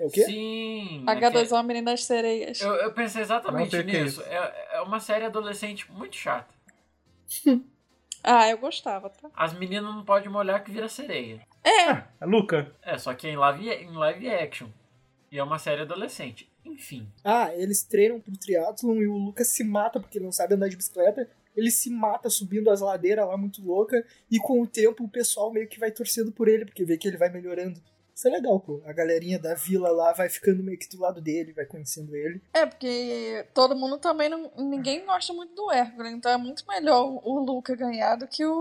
É o quê? Sim. é que- H2O Menino das Sereias. Eu, eu pensei exatamente é nisso. É, é uma série adolescente muito chata. Ah, eu gostava, tá? As meninas não podem molhar que vira sereia. É, Luca. É, só que é em live, em live action. E é uma série adolescente. Enfim. Ah, eles treinam pro triatlon e o Lucas se mata porque ele não sabe andar de bicicleta. Ele se mata subindo as ladeiras lá muito louca. E com o tempo o pessoal meio que vai torcendo por ele, porque vê que ele vai melhorando. Isso é legal, pô. A galerinha da vila lá vai ficando meio que do lado dele, vai conhecendo ele. é porque todo mundo também não. Ninguém gosta muito do Hércules, então é muito melhor o- Luca ganhar do que o.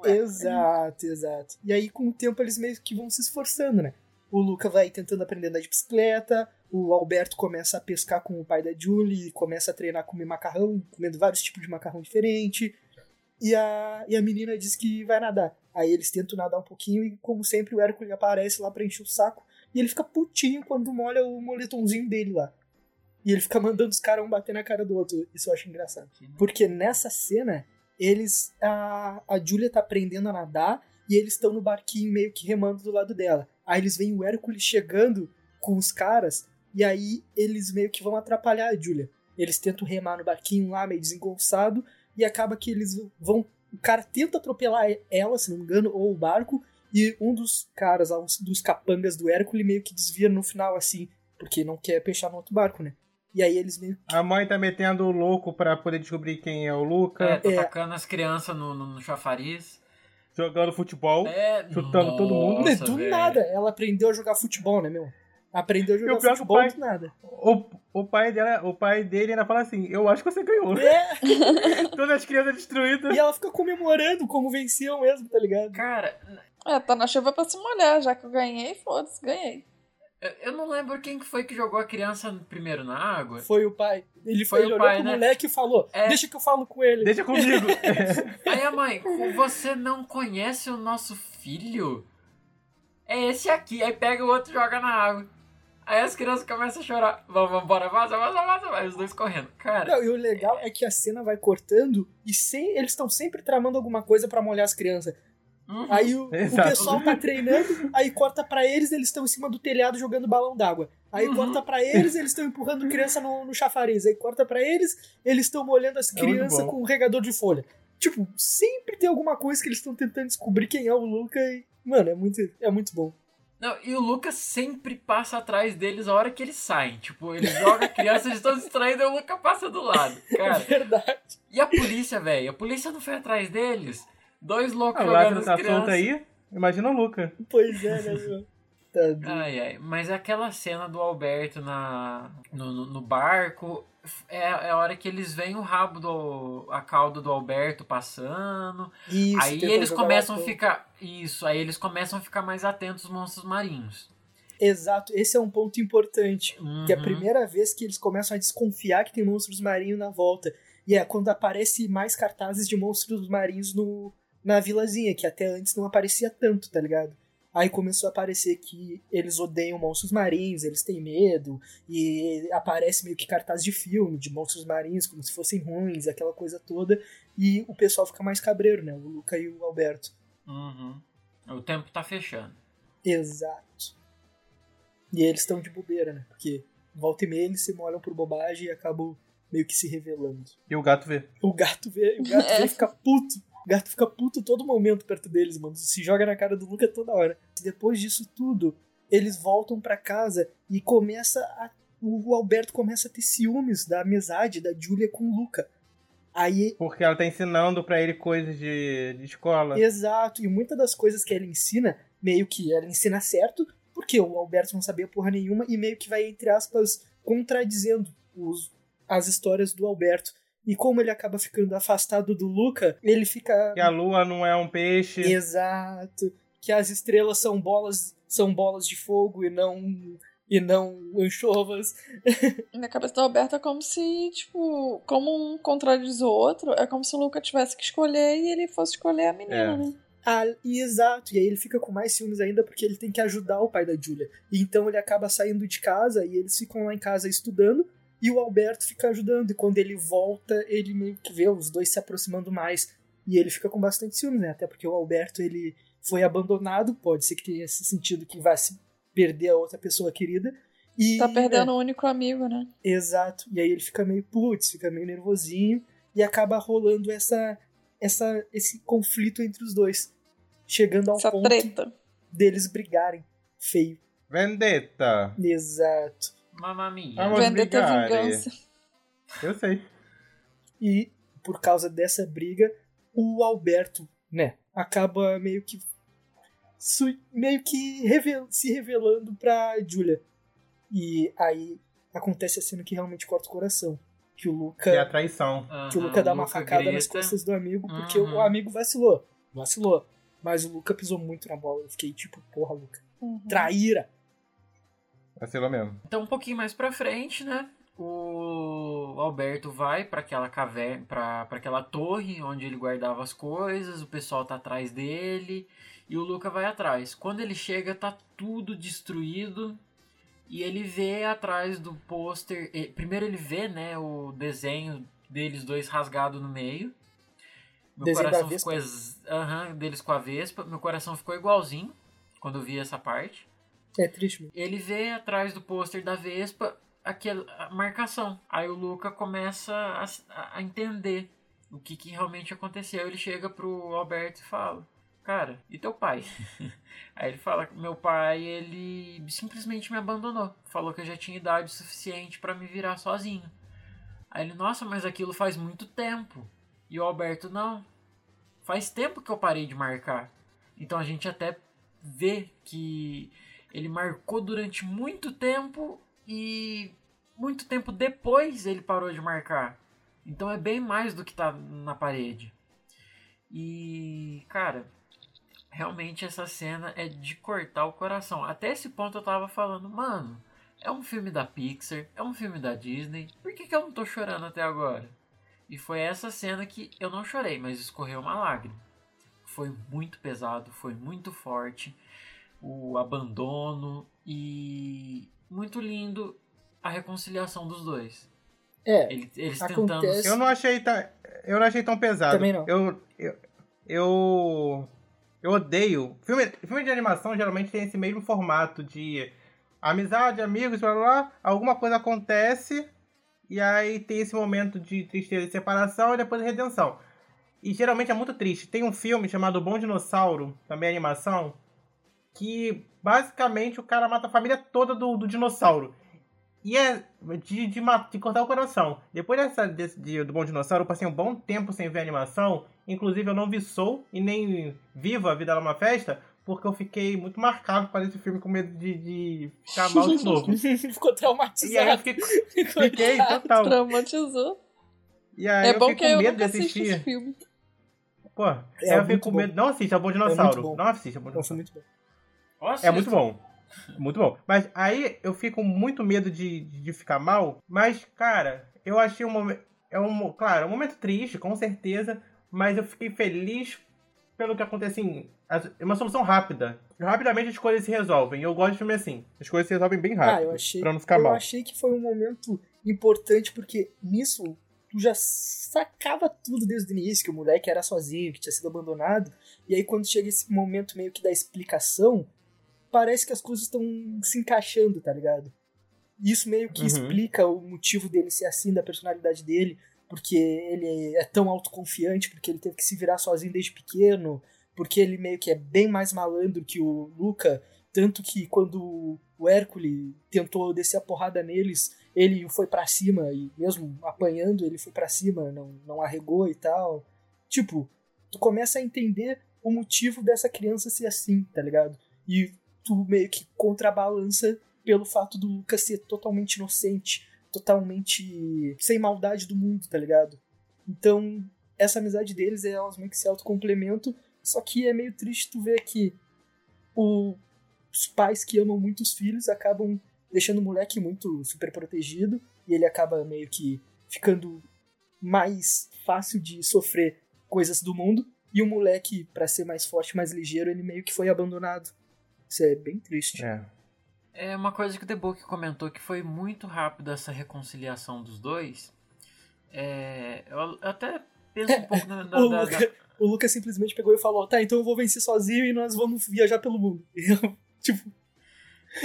o Hércules. Exato, exato. E aí, com o tempo, eles meio que vão se esforçando, né? O Luca vai tentando aprender a andar de bicicleta, o Alberto começa a pescar com o pai da Julie, começa a treinar a comer macarrão, comendo vários tipos de macarrão diferente. E a, e a menina diz que vai nadar. Aí eles tentam nadar um pouquinho e, como sempre, o Hércules aparece lá pra encher o saco. E ele fica putinho quando molha o moletomzinho dele lá. E ele fica mandando os caras um bater na cara do outro. Isso eu acho engraçado. Porque nessa cena, eles. A, a Julia tá aprendendo a nadar e eles estão no barquinho meio que remando do lado dela. Aí eles veem o Hércules chegando com os caras e aí eles meio que vão atrapalhar a Julia. Eles tentam remar no barquinho lá, meio desengonçado, e acaba que eles vão. O cara tenta atropelar ela, se não me engano, ou o barco, e um dos caras, um dos capangas do Hércules, meio que desvia no final assim, porque não quer peixar no outro barco, né? E aí eles meio A mãe tá metendo o louco pra poder descobrir quem é o Luca. É, tá É. tacando as crianças no, no, no chafariz. Jogando futebol. É, Chutando todo mundo. nossa, do velho. nada, ela aprendeu a jogar futebol, né, meu? Aprendeu a jogar o pior é o futebol pai- do nada. O, o, pai dela, o pai dele ainda fala assim: Eu acho que você ganhou. É, Todas as crianças destruídas. e ela fica comemorando como venceu mesmo, tá ligado? Cara, É, tá na chuva pra se molhar, já que eu ganhei, foda-se, ganhei. eu- não lembro quem que foi que jogou a criança primeiro na água. Foi o pai. Ele, Foi foi, ele o olhou pai, pro né? moleque e falou: É. Deixa que eu falo com ele. Deixa comigo. Aí a mãe, você não conhece o nosso filho? É esse aqui. Aí pega o outro e joga na água. Aí as crianças começam a chorar. Vamos, vamos, bora, vaza, vaza, vaza. Vai os dois correndo. Cara, Não, e o legal é que a cena vai cortando e sem, eles estão sempre tramando alguma coisa pra molhar as crianças. uhum. Aí o, o pessoal tá treinando, aí corta pra eles, eles estão em cima do telhado jogando balão d'água. Aí Uhum. corta pra eles, eles estão empurrando criança no, no chafariz. Aí corta pra eles, eles estão molhando as É crianças bom. com um regador de folha. Tipo, sempre tem alguma coisa que eles estão tentando descobrir quem é o Luca e. Mano, é muito, é muito bom. Não, e o Lucas sempre passa atrás deles a hora que eles saem. Tipo, eles jogam a criança, eles estão distraindo e o Lucas passa do lado. É Cara, verdade. e a polícia, velho? A polícia não foi atrás deles? Dois loucos Ah, o jogando Lázaro as tá crianças. aí. Imagina o Luca. Pois é, né, meu? Tá doido. Ai, ai. Mas aquela cena do Alberto na, no, no, no barco é, é a hora que eles veem o rabo do. a cauda do Alberto passando. Isso, aí eles começam a ficar. Isso, aí eles começam a ficar mais atentos aos monstros marinhos. Exato, esse é um ponto importante. Que é a Uhum. primeira vez que eles começam a desconfiar que tem monstros marinhos na volta. E é quando aparece mais cartazes de monstros marinhos no, na vilazinha, que até antes não aparecia tanto, tá ligado? Aí começou a aparecer que eles odeiam monstros marinhos, eles têm medo, e aparece meio que cartaz de filme, de monstros marinhos, como se fossem ruins, aquela coisa toda, e o pessoal fica mais cabreiro, né? O Luca e o Alberto. Uhum. O tempo tá fechando. Exato. E eles estão de bobeira, né? Porque volta e meia eles se molham por bobagem e acabam meio que se revelando. E o gato vê. O gato vê, o gato vê e fica puto. O gato fica puto todo momento perto deles, mano. Se joga na cara do Luca toda hora. Depois disso tudo, eles voltam para casa e começa a, o Alberto começa a ter ciúmes da amizade da Julia com o Luca. Aí, Porque ela tá ensinando pra ele coisas de, de escola. exato, e muitas das coisas que ela ensina, meio que ela ensina certo, porque o Alberto não sabia porra nenhuma e meio que vai, entre aspas, contradizendo os, as histórias do Alberto. E como ele acaba ficando afastado do Luca, ele fica Que a lua não é um peixe. Exato. Que as estrelas são bolas, são bolas de fogo e não e não anchovas. Na cabeça do Alberto é como se, tipo, como um contradiz o outro, é como se o Luca tivesse que escolher e ele fosse escolher a menina, É. né? Ah, e exato. E aí ele fica com mais ciúmes ainda porque ele tem que ajudar o pai da Julia. E então ele acaba saindo de casa e eles ficam lá em casa estudando e o Alberto fica ajudando. E quando ele volta, ele meio que vê os dois se aproximando mais. E ele fica com bastante ciúmes, né? Até porque o Alberto ele foi abandonado, pode ser que tenha esse sentido que vai se perder a outra pessoa querida. E, Tá perdendo o único amigo, né? Exato. E aí ele fica meio putz, fica meio nervosinho e acaba rolando essa, essa esse conflito entre os dois, chegando ao Essa ponto treta. deles brigarem feio. Vendetta. Exato. Mamma mia. Vamos Vendetta vingança. Eu sei. E por causa dessa briga, o Alberto, né, acaba meio que meio que revel- se revelando pra Julia. E aí acontece a cena que realmente corta o coração, que o Luca Que é a traição. que o Aham, Luca dá uma Luca facada nas grita. costas do amigo, porque Uhum. o amigo vacilou. Vacilou. Mas o Luca pisou muito na bola. Eu fiquei tipo, porra, Luca. Uhum. Traíra! Vacilou mesmo. Então, um pouquinho mais pra frente, né? O Alberto vai pra aquela caverna, pra aquela torre onde ele guardava as coisas. O pessoal tá atrás dele e o Luca vai atrás. Quando ele chega, tá tudo destruído e ele vê atrás do pôster. eh, Primeiro ele vê, né, o desenho deles dois rasgado no meio. Meu Desenho coração ficou ex- aham, deles com a Vespa. Meu coração ficou igualzinho quando eu vi essa parte É triste mesmo. ele vê atrás do pôster da Vespa aquela a marcação. Aí o Luca começa a, a entender o que, que realmente aconteceu. Ele chega pro Alberto e fala: Cara, e teu pai? Aí ele fala: Meu pai, ele simplesmente me abandonou. Falou que eu já tinha idade suficiente pra me virar sozinho. Aí ele: Nossa, mas aquilo faz muito tempo. E o Alberto: Não. Faz tempo que eu parei de marcar. Então a gente até vê que ele marcou durante muito tempo e muito tempo depois ele parou de marcar. Então é bem mais do que tá na parede. E, cara, realmente essa cena é de cortar o coração. Até esse ponto eu tava falando, mano, é um filme da Pixar, é um filme da Disney, por que, que eu não tô chorando até agora? E foi essa cena que eu não chorei, mas escorreu uma lágrima. Foi muito pesado, foi muito forte o abandono e muito lindo a reconciliação dos dois. É, Eles, eles Acontece- tentando. Eu não achei tão, eu não achei tão pesado. Também não. Eu, eu, eu, eu odeio. Filme, filme de animação geralmente tem esse mesmo formato de amizade, amigos, blá blá blá. Alguma coisa acontece e aí tem esse momento de tristeza e separação e depois redenção. E geralmente é muito triste. Tem um filme chamado Bom Dinossauro, também é animação, que basicamente o cara mata a família toda do, do dinossauro. E é de, de, de cortar o coração. Depois dessa, desse, de- do Bom Dinossauro, eu passei um bom tempo sem ver animação. Inclusive, eu não vi Soul e nem Viva, A Vida é uma Festa, porque eu fiquei muito marcado com esse filme com medo de, de ficar mal de novo. ficou e aí eu traumatizado. fiquei, fiquei total. Traumatizou. E aí É eu bom fiquei que com eu medo de assisti esse assistir. filme. Pô, É eu fiquei muito com bom. medo. Não assista, é o Bom muito Dinossauro. bom. não assista, é o Bom É Dinossauro. filme muito bom. Nossa, É muito bom. Muito bom. Mas aí eu fico com muito medo de, de ficar mal. Mas, cara, eu achei um momento. É um, claro, é um momento triste, com certeza. Mas eu fiquei feliz pelo que aconteceu. Assim, as- é uma solução rápida. Rapidamente as coisas se resolvem. E eu gosto de filme assim. As coisas se resolvem bem rápido. Ah, eu achei, Pra não ficar eu mal. achei que foi um momento importante, porque nisso tu já sacava tudo desde o início, que o moleque era sozinho, que tinha sido abandonado. E aí quando chega esse momento meio que da explicação, parece que as coisas estão se encaixando, tá ligado? isso meio que Uhum. explica o motivo dele ser assim, da personalidade dele, porque ele é tão autoconfiante, porque ele teve que se virar sozinho desde pequeno, porque ele meio que é bem mais malandro que o Luca, tanto que quando o Hércules tentou descer a porrada neles, ele foi pra cima e mesmo apanhando, ele foi pra cima, não, não arregou e tal. Tipo, tu começa a entender o motivo dessa criança ser assim, tá ligado? E tu meio que contrabalança pelo fato do Lucas ser totalmente inocente, totalmente sem maldade do mundo, tá ligado? Então, essa amizade deles, elas meio que se autocomplementam, só que é meio triste tu ver que o- os pais que amam muito os filhos acabam deixando o moleque muito super protegido e ele acaba meio que ficando mais fácil de sofrer coisas do mundo e o moleque, pra ser mais forte, mais ligeiro, ele meio que foi abandonado. Isso é bem triste. É. É uma coisa que o The Book comentou que foi muito rápido essa reconciliação dos dois. É, eu até penso um pouco na, na- O da- Luca, da- o Luca simplesmente pegou e falou: Tá, então eu vou vencer sozinho e nós vamos viajar pelo mundo. Eu, tipo,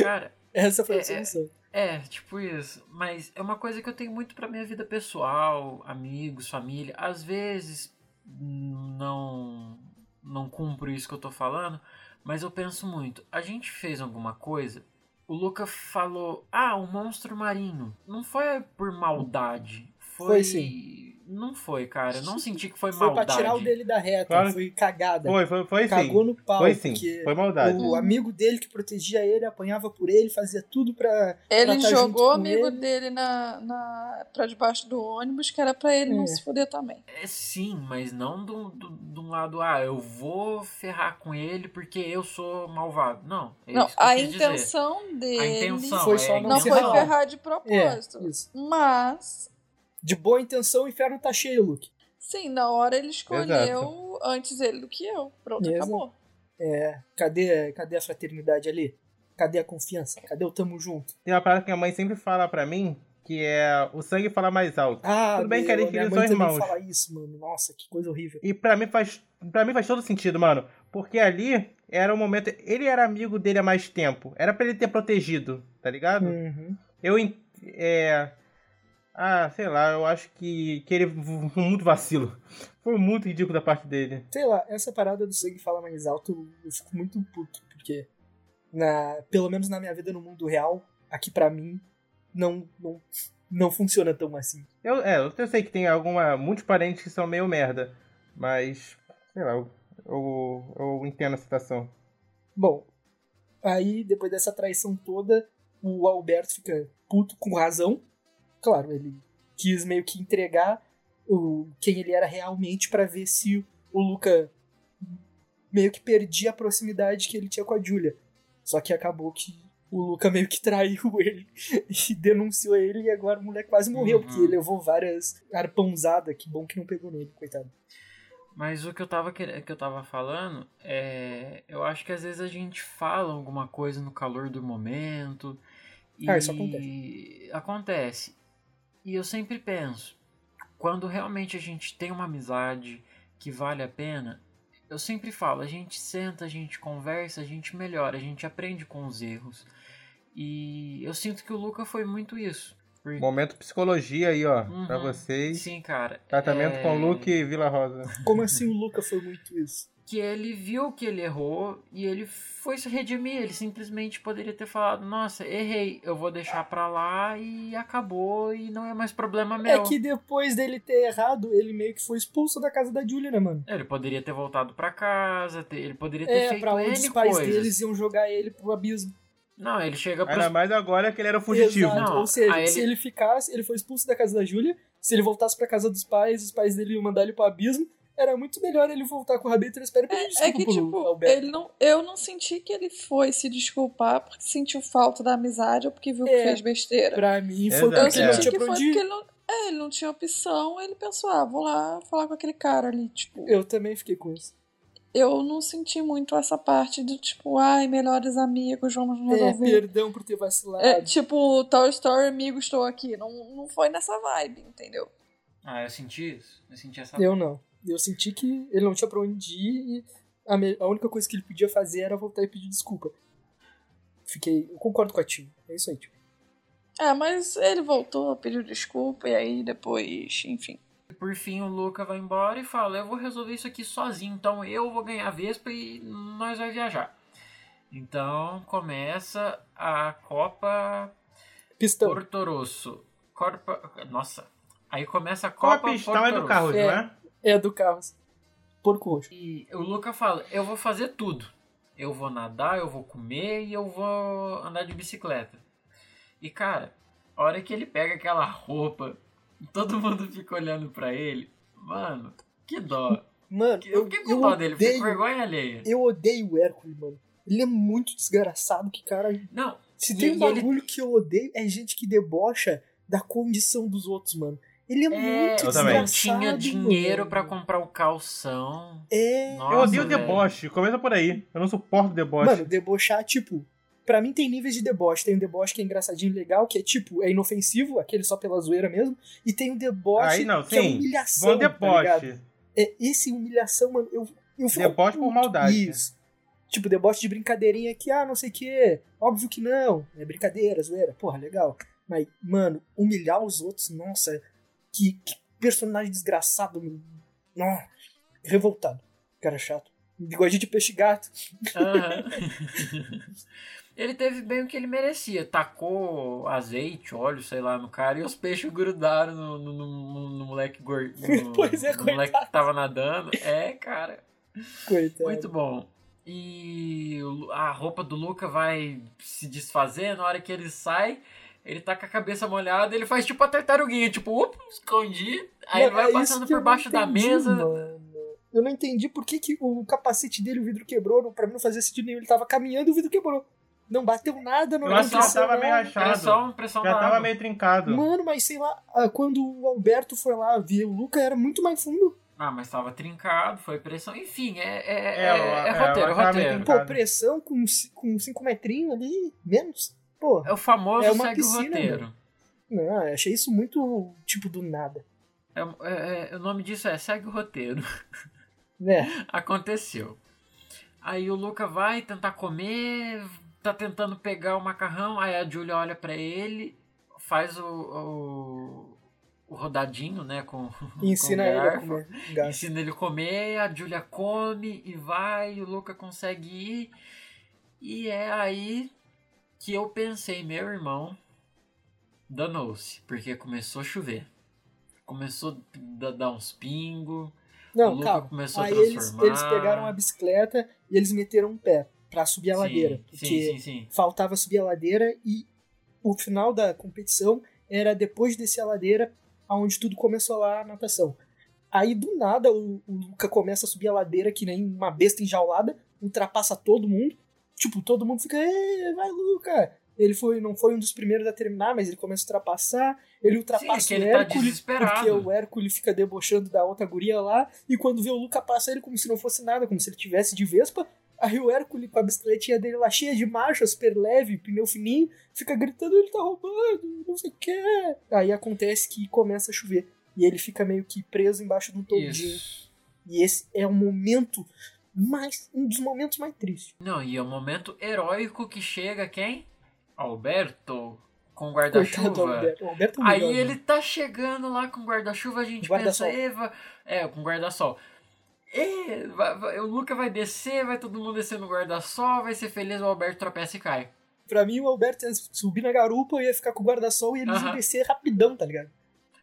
Cara, essa foi a É, é. solução. é, tipo isso. Mas é uma coisa que eu tenho muito pra minha vida pessoal, amigos, família. Às vezes não não cumpro isso que eu tô falando, mas eu penso muito. A gente fez alguma coisa, o Luca falou: "Ah, o monstro marinho". Não foi por maldade. Foi, Foi sim. Não foi, cara. Eu não senti que foi, Foi pra maldade. tirar o dele da reta, Claro. foi cagada. Foi, foi, foi sim. Cagou no pau. Foi sim. Foi maldade. O amigo dele que protegia ele, apanhava por ele, fazia tudo pra. Ele Pra tá jogou o amigo ele. dele na, na, pra debaixo do ônibus, que era pra ele É. não se fuder também. É sim, mas não do, do, de um lado, ah, eu vou ferrar com ele porque eu sou malvado. Não, é não, isso que eu a quis dizer. intenção dele A intenção Foi é só não não foi ferrar. de É, propósito. isso. Mas, De boa intenção, o inferno tá cheio, Luke. sim, na hora ele escolheu antes ele do que eu. Pronto, Exato. acabou. É, cadê, cadê a fraternidade ali? Cadê a confiança? Cadê o tamo junto? Tem uma parada que a mãe sempre fala pra mim, que é o sangue fala mais alto. Ah, Tudo bem que meu, eles minha são irmãos. fala isso, mano. Nossa, que coisa horrível. E pra mim faz, para mim faz todo sentido, mano, porque ali era o momento, ele era amigo dele há mais tempo. Era pra ele ter protegido, tá ligado? Uhum. Eu é ah, sei lá, eu acho que que ele foi muito vacilo. Foi muito ridículo da parte dele. Sei lá, essa parada do sangue fala mais alto, eu fico muito puto, porque na, pelo menos na minha vida no mundo real, aqui pra mim, não, não, não funciona tão assim. Eu, é, eu sei que tem alguma muitos parentes que são meio merda, mas sei lá, eu, eu, eu entendo a situação. Bom, aí depois dessa traição toda, o Alberto fica puto com razão. Claro, ele quis meio que entregar o, quem ele era realmente pra ver se o Luca meio que perdia a proximidade que ele tinha com a Julia. Só que acabou que o Luca meio que traiu ele e denunciou ele e agora o moleque quase morreu, Uhum. porque ele levou várias arpãozadas. Que bom que não pegou nele, coitado. Mas o que eu tava quer- que eu tava falando é, eu acho que às vezes a gente fala alguma coisa no calor do momento e Ah, isso acontece. acontece. E eu sempre penso, quando realmente a gente tem uma amizade que vale a pena, eu sempre falo, a gente senta, a gente conversa, a gente melhora, a gente aprende com os erros. E eu sinto que o Luca foi muito isso. Momento psicologia aí, ó, pra Uhum. vocês. Sim, cara. Tratamento é, com Luke e Vila Rosa. Como assim o Luca foi muito isso? que ele viu que ele errou e ele foi se redimir. Ele simplesmente poderia ter falado: Nossa, errei, eu vou deixar pra lá e acabou e não é mais problema meu. É que depois dele ter errado, ele meio que foi expulso da casa da Julia, né, mano? Ele poderia ter voltado pra casa, ele poderia ter É, feito pra onde N os pais coisas. deles iam jogar ele pro abismo. Não, ele chega Ainda pros... mais agora que ele era fugitivo. Exato. Não, Ou seja, se ele- ele ficasse, ele foi expulso da casa da Júlia. Se ele voltasse pra casa dos pais, os pais dele iam mandar ele pro abismo. Era muito melhor ele voltar com o rabito e espera pedir É, desculpa é que, tipo, Alberto. ele não, eu não senti que ele foi se desculpar porque sentiu falta da amizade ou porque viu que É. fez besteira. Pra mim, foi Exato. porque Eu ele não senti tinha que pra foi porque ele não, é, ele não tinha opção, ele pensou, ah, vou lá falar com aquele cara ali, tipo. Eu também fiquei com isso. Eu não senti muito essa parte do tipo, ai, melhores amigos, vamos É, resolver. perdão por ter vacilado. É, tipo, Toy Story, amigo, estou aqui. Não, não foi nessa vibe, entendeu? Ah, eu senti isso. Eu senti essa. Eu não. Eu senti que ele não tinha pra onde ir e a, me- a única coisa que ele podia fazer era voltar e pedir desculpa. Fiquei. Eu concordo com a Tio. É isso aí, tio. É, mas ele voltou, pediu desculpa e aí depois, enfim. Por fim, o Luca vai embora e fala: Eu vou resolver isso aqui sozinho, então eu vou ganhar a Vespa e nós vamos viajar. Então começa a Copa Pistão. Porto Rosso. Corpa... Nossa. Aí começa a Qual a Copa pistão Porto é do Rosso. carro, não é? É do carro. Porco roxo. E o Luca fala: Eu vou fazer tudo. Eu vou nadar, eu vou comer e eu vou andar de bicicleta. E cara, a hora que ele pega aquela roupa, todo mundo fica olhando pra ele. Mano, que dó. Mano, Eu eu, fiquei com eu dó dele, fiquei odeio, com vergonha alheia. eu odeio o Hércules, mano. Ele é muito desgraçado, que cara... Não, Se tem um e ele- bagulho que eu odeio, é gente que debocha da condição dos outros, mano. Ele é, é, muito desgraçado, tinha dinheiro pra comprar o calção. É... Nossa, eu odeio velho. deboche. Começa por aí. Eu não suporto deboche. Mano, debochar, tipo... Pra mim tem níveis de deboche. Tem um deboche que é engraçadinho e legal, que é tipo, é inofensivo, aquele só pela zoeira mesmo. E tem um deboche Aí não, que é sim. humilhação, Bom tá deboche. É, esse humilhação, mano, eu, eu fico Deboche por maldade. Isso. Tipo, deboche de brincadeirinha que, ah, não sei o que. Óbvio que não. É brincadeira, zoeira. Porra, legal. Mas, mano, humilhar os outros, nossa, que, que personagem desgraçado. mano. Nó, revoltado. Cara chato. Bigodinho de peixe gato. Aham. ele teve bem o que ele merecia. Tacou azeite, óleo, sei lá, no cara e os peixes grudaram no, no, no- no moleque gordo. No, Pois é, no moleque coitado. que tava nadando. É, cara. Coitado. Muito bom. E a roupa do Luca vai se desfazer. Na hora que ele sai, ele tá com a cabeça molhada. Ele faz tipo a tartaruguinha, tipo, up, escondi. Aí ele vai é passando por baixo da entendi, mesa. mano. Eu não entendi por que, que o capacete dele, o vidro quebrou. Pra mim não fazia sentido nenhum. Ele tava caminhando e o vidro quebrou. Não bateu nada, não Eu acho que já tava meio só uma pressão Já tava água. meio trincado. Mano, mas sei lá, ah, quando o Alberto foi lá ver o Luca, era muito mais fundo. Ah, mas tava trincado, foi pressão. Enfim, é, é, é, É, é, eu- é, roteiro, roteiro. Pô, pressão com 5 metrinhos ali, menos. Pô, É o famoso É uma segue piscina, o roteiro. não, eu achei isso muito, tipo, do nada. É, é- é- o nome disso é segue o roteiro. Né? Aconteceu. Aí o Luca vai tentar comer, tá tentando pegar o macarrão, aí a Julia olha pra ele, faz o, o, o rodadinho, né, com, E ensina com ele a comer. Ensina ele a comer, a Julia come e vai, o Luca consegue ir. E é aí que eu pensei, meu irmão, danou-se, porque começou a chover. Começou a dar uns pingos. o Não, Luca calma. começou a Aí eles, eles pegaram a bicicleta e eles meteram um pé pra subir a Sim, ladeira. Porque sim, faltava subir a ladeira e o final da competição era depois de descer a ladeira, aonde tudo começou lá a natação. Aí do nada o, o Luca começa a subir a ladeira que nem uma besta enjaulada, ultrapassa todo mundo. Tipo, todo mundo fica, "Ê, vai Luca! Ele foi, não foi um dos primeiros a terminar, mas ele começa a ultrapassar. Ele ultrapassa Sim, é que o ele tá Hércules, desesperado. porque o Hércules fica debochando da outra guria lá. E quando vê o Luca passa ele como se não fosse nada, como se ele tivesse de Vespa. Aí o Hércules com a bicicletinha dele lá cheia de marcha, super leve, pneu fininho, fica gritando, ele tá roubando, não sei o que. Aí acontece que começa a chover. E ele fica meio que preso embaixo de um toldinho. E esse é um momento mais. um dos momentos mais tristes. Não, e é o momento heróico que chega quem? Alberto com guarda-chuva. O é o Aí ele né? tá chegando lá com guarda-chuva, a gente Guarda-sol. pensa, Eva. É, com guarda-sol. E, vai- vai- o Luca vai descer, vai todo mundo descer no guarda-sol, vai ser feliz, o Alberto tropeça e cai. Pra mim, o Alberto ia subir na garupa, ia ficar com o guarda-sol e eles iam Aham. descer rapidão, tá ligado?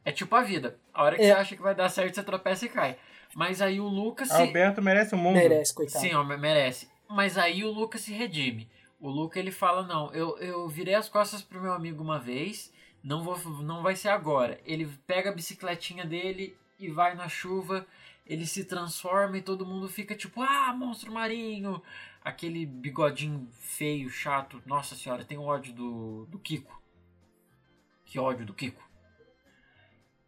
É tipo a vida. A hora que É. você acha que vai dar certo, você tropeça e cai. Mas aí o Lucas se. Alberto merece o mundo. Merece, coitado. Sim, ó, merece. Mas aí o Lucas se redime. O Luca ele fala: Não, eu, eu virei as costas pro meu amigo uma vez, não, vou, não vai ser agora. Ele pega a bicicletinha dele e vai na chuva, ele se transforma e todo mundo fica tipo: Ah, monstro marinho! Aquele bigodinho feio, chato. Nossa senhora, tem ódio do, do Kiko. Que ódio do Kiko.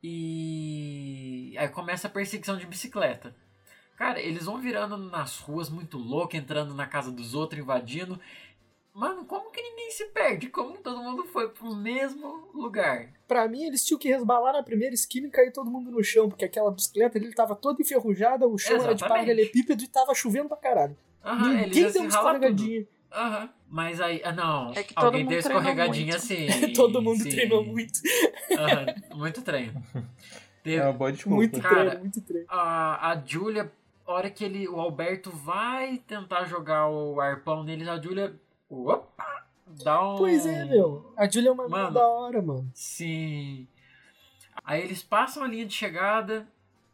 E aí começa a perseguição de bicicleta. Cara, eles vão virando nas ruas muito louco, entrando na casa dos outros, invadindo. Mano, como que ninguém se perde? Como todo mundo foi pro mesmo lugar? Pra mim, eles tinham que resbalar na primeira esquina e cair todo mundo no chão, porque aquela bicicleta dele tava toda enferrujada, o chão era de Exatamente. paralelepípedo e tava chovendo pra caralho. Aham, eles Ninguém deu uma escorregadinha. Aham. Mas aí, ah, não, É que todo alguém mundo deu escorregadinha muito. assim. Todo mundo sim. treinou muito. Aham, muito treino. Teve- É uma boa desculpa. Muito Cara, treino, muito treino. a, a Julia, a hora que ele, o Alberto vai tentar jogar o arpão neles, a Julia. Opa! Dá um. Pois é, meu. A Julia é uma Mano. da hora, mano. Sim. Aí eles passam a linha de chegada,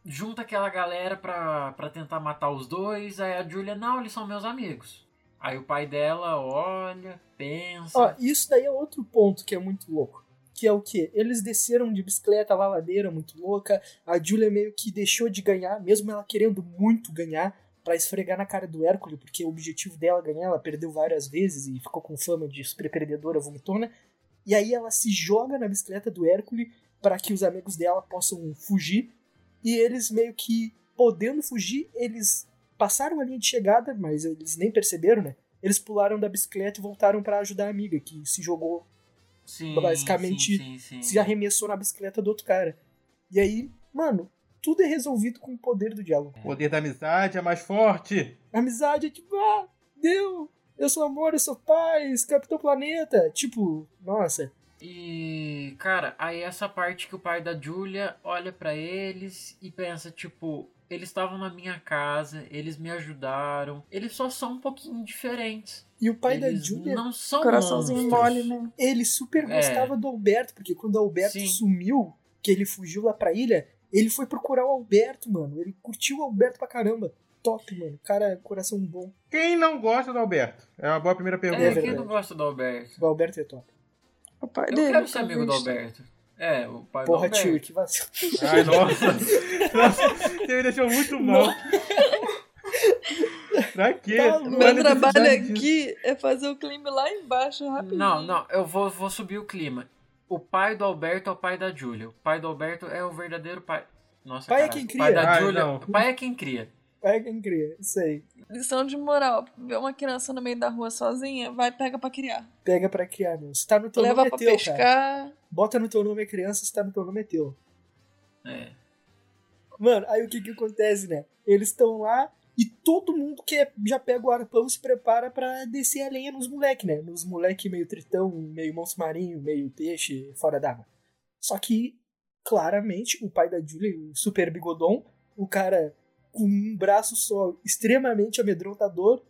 junta aquela galera pra, pra tentar matar os dois. Aí a Julia, não, eles são meus amigos. Aí o pai dela olha, pensa. Ó, isso daí é outro ponto que é muito louco. Que é o quê? Eles desceram de bicicleta lá ladeira, muito louca. A Julia meio que deixou de ganhar, mesmo ela querendo muito ganhar, pra esfregar na cara do Hércules, porque o objetivo dela é ganhar, ela perdeu várias vezes e ficou com fama de super perdedora vomitona. E aí ela se joga na bicicleta do Hércules para que os amigos dela possam fugir. E eles meio que, podendo fugir, eles passaram a linha de chegada, mas eles nem perceberam, né? Eles pularam da bicicleta e voltaram pra ajudar a amiga, que se jogou, sim, basicamente, sim, sim. se arremessou na bicicleta do outro cara. E aí, mano, tudo é resolvido com o poder do diálogo. O poder da amizade é mais forte. A amizade é tipo, ah, deu, eu sou amor, eu sou paz, Capitão Planeta. Tipo, nossa, E, cara, aí essa parte que o pai da Julia olha pra eles e pensa, tipo, eles estavam na minha casa, eles me ajudaram, eles só são um pouquinho diferentes. e o pai da eles Julia, não são Coraçãozinho mole, né? ele super É. gostava do Alberto, porque quando o Alberto Sim. sumiu, que ele fugiu lá pra ilha, ele foi procurar o Alberto, mano. Ele curtiu o Alberto pra caramba. Top, mano. Cara, coração bom. Quem não gosta do Alberto? É uma boa primeira pergunta. É, quem não gosta do Alberto? O Alberto é top. O pai Eu dele. quero ser amigo do. Alberto. É, o pai Porra, do Alberto. tio, que vacilo. Ai, nossa. nossa. Você me deixou muito mal. pra quê? Tá Meu trabalho precisar disso. aqui é fazer o clima lá embaixo rapidinho. Não, não, eu vou, vou subir o clima. O pai do Alberto é o pai da Júlia. O pai do Alberto é o verdadeiro pai. Nossa, Pai é caralho. quem O cria. pai da Júlia. O pai é quem cria. É quem cria, isso aí. Lição de moral. Ver uma criança no meio da rua sozinha, vai pega pra criar. Pega pra criar, meu. Se tá no teu Leva nome é pra teu, cara. pescar. Bota no teu nome é criança, se tá no teu nome é teu. É. Mano, aí o que que acontece, né? Eles estão lá e todo mundo que é- já pega o arpão se prepara pra descer a lenha nos moleque, né? Nos moleque meio tritão, meio monstro marinho, meio peixe, fora d'água. Só que, claramente, o pai da Julia, o super bigodon, o cara com um braço só, extremamente amedrontador,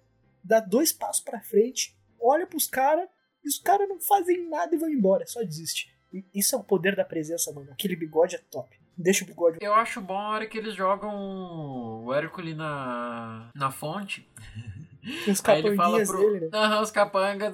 dá dois passos pra frente, olha pros caras e os caras não fazem nada e vão embora, só desiste. E Isso é o poder da presença, mano. Aquele bigode é top. Deixa o bigode Eu acho bom a hora que eles jogam o Hércules na, na fonte. os Aí ele fala capanguinhas pro. dele, né? Aham, os capangas,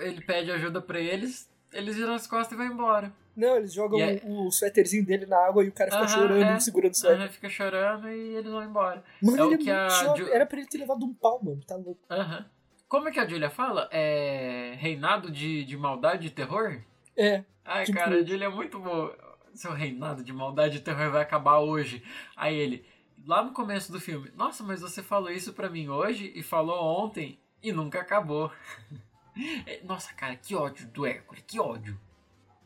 ele pede ajuda pra eles, eles viram as costas e vão embora. Não, eles jogam aí- o suéterzinho dele na água e o cara fica Aham, chorando, é. segurando o suéter. Aham, fica chorando e eles vão embora. Mano, É o ele que é a. Ju- Era pra ele ter levado um pau, mano. Tá louco. Aham. Como é que a Julia fala? É. Reinado de, de maldade e terror? É. Ai, Tipo- cara, a Julia é muito boa. Seu reinado de maldade e terror vai acabar hoje. Aí ele, lá no começo do filme, nossa, mas você falou isso pra mim hoje e falou ontem e nunca acabou. É, Nossa, cara, que ódio do Hércules, que ódio.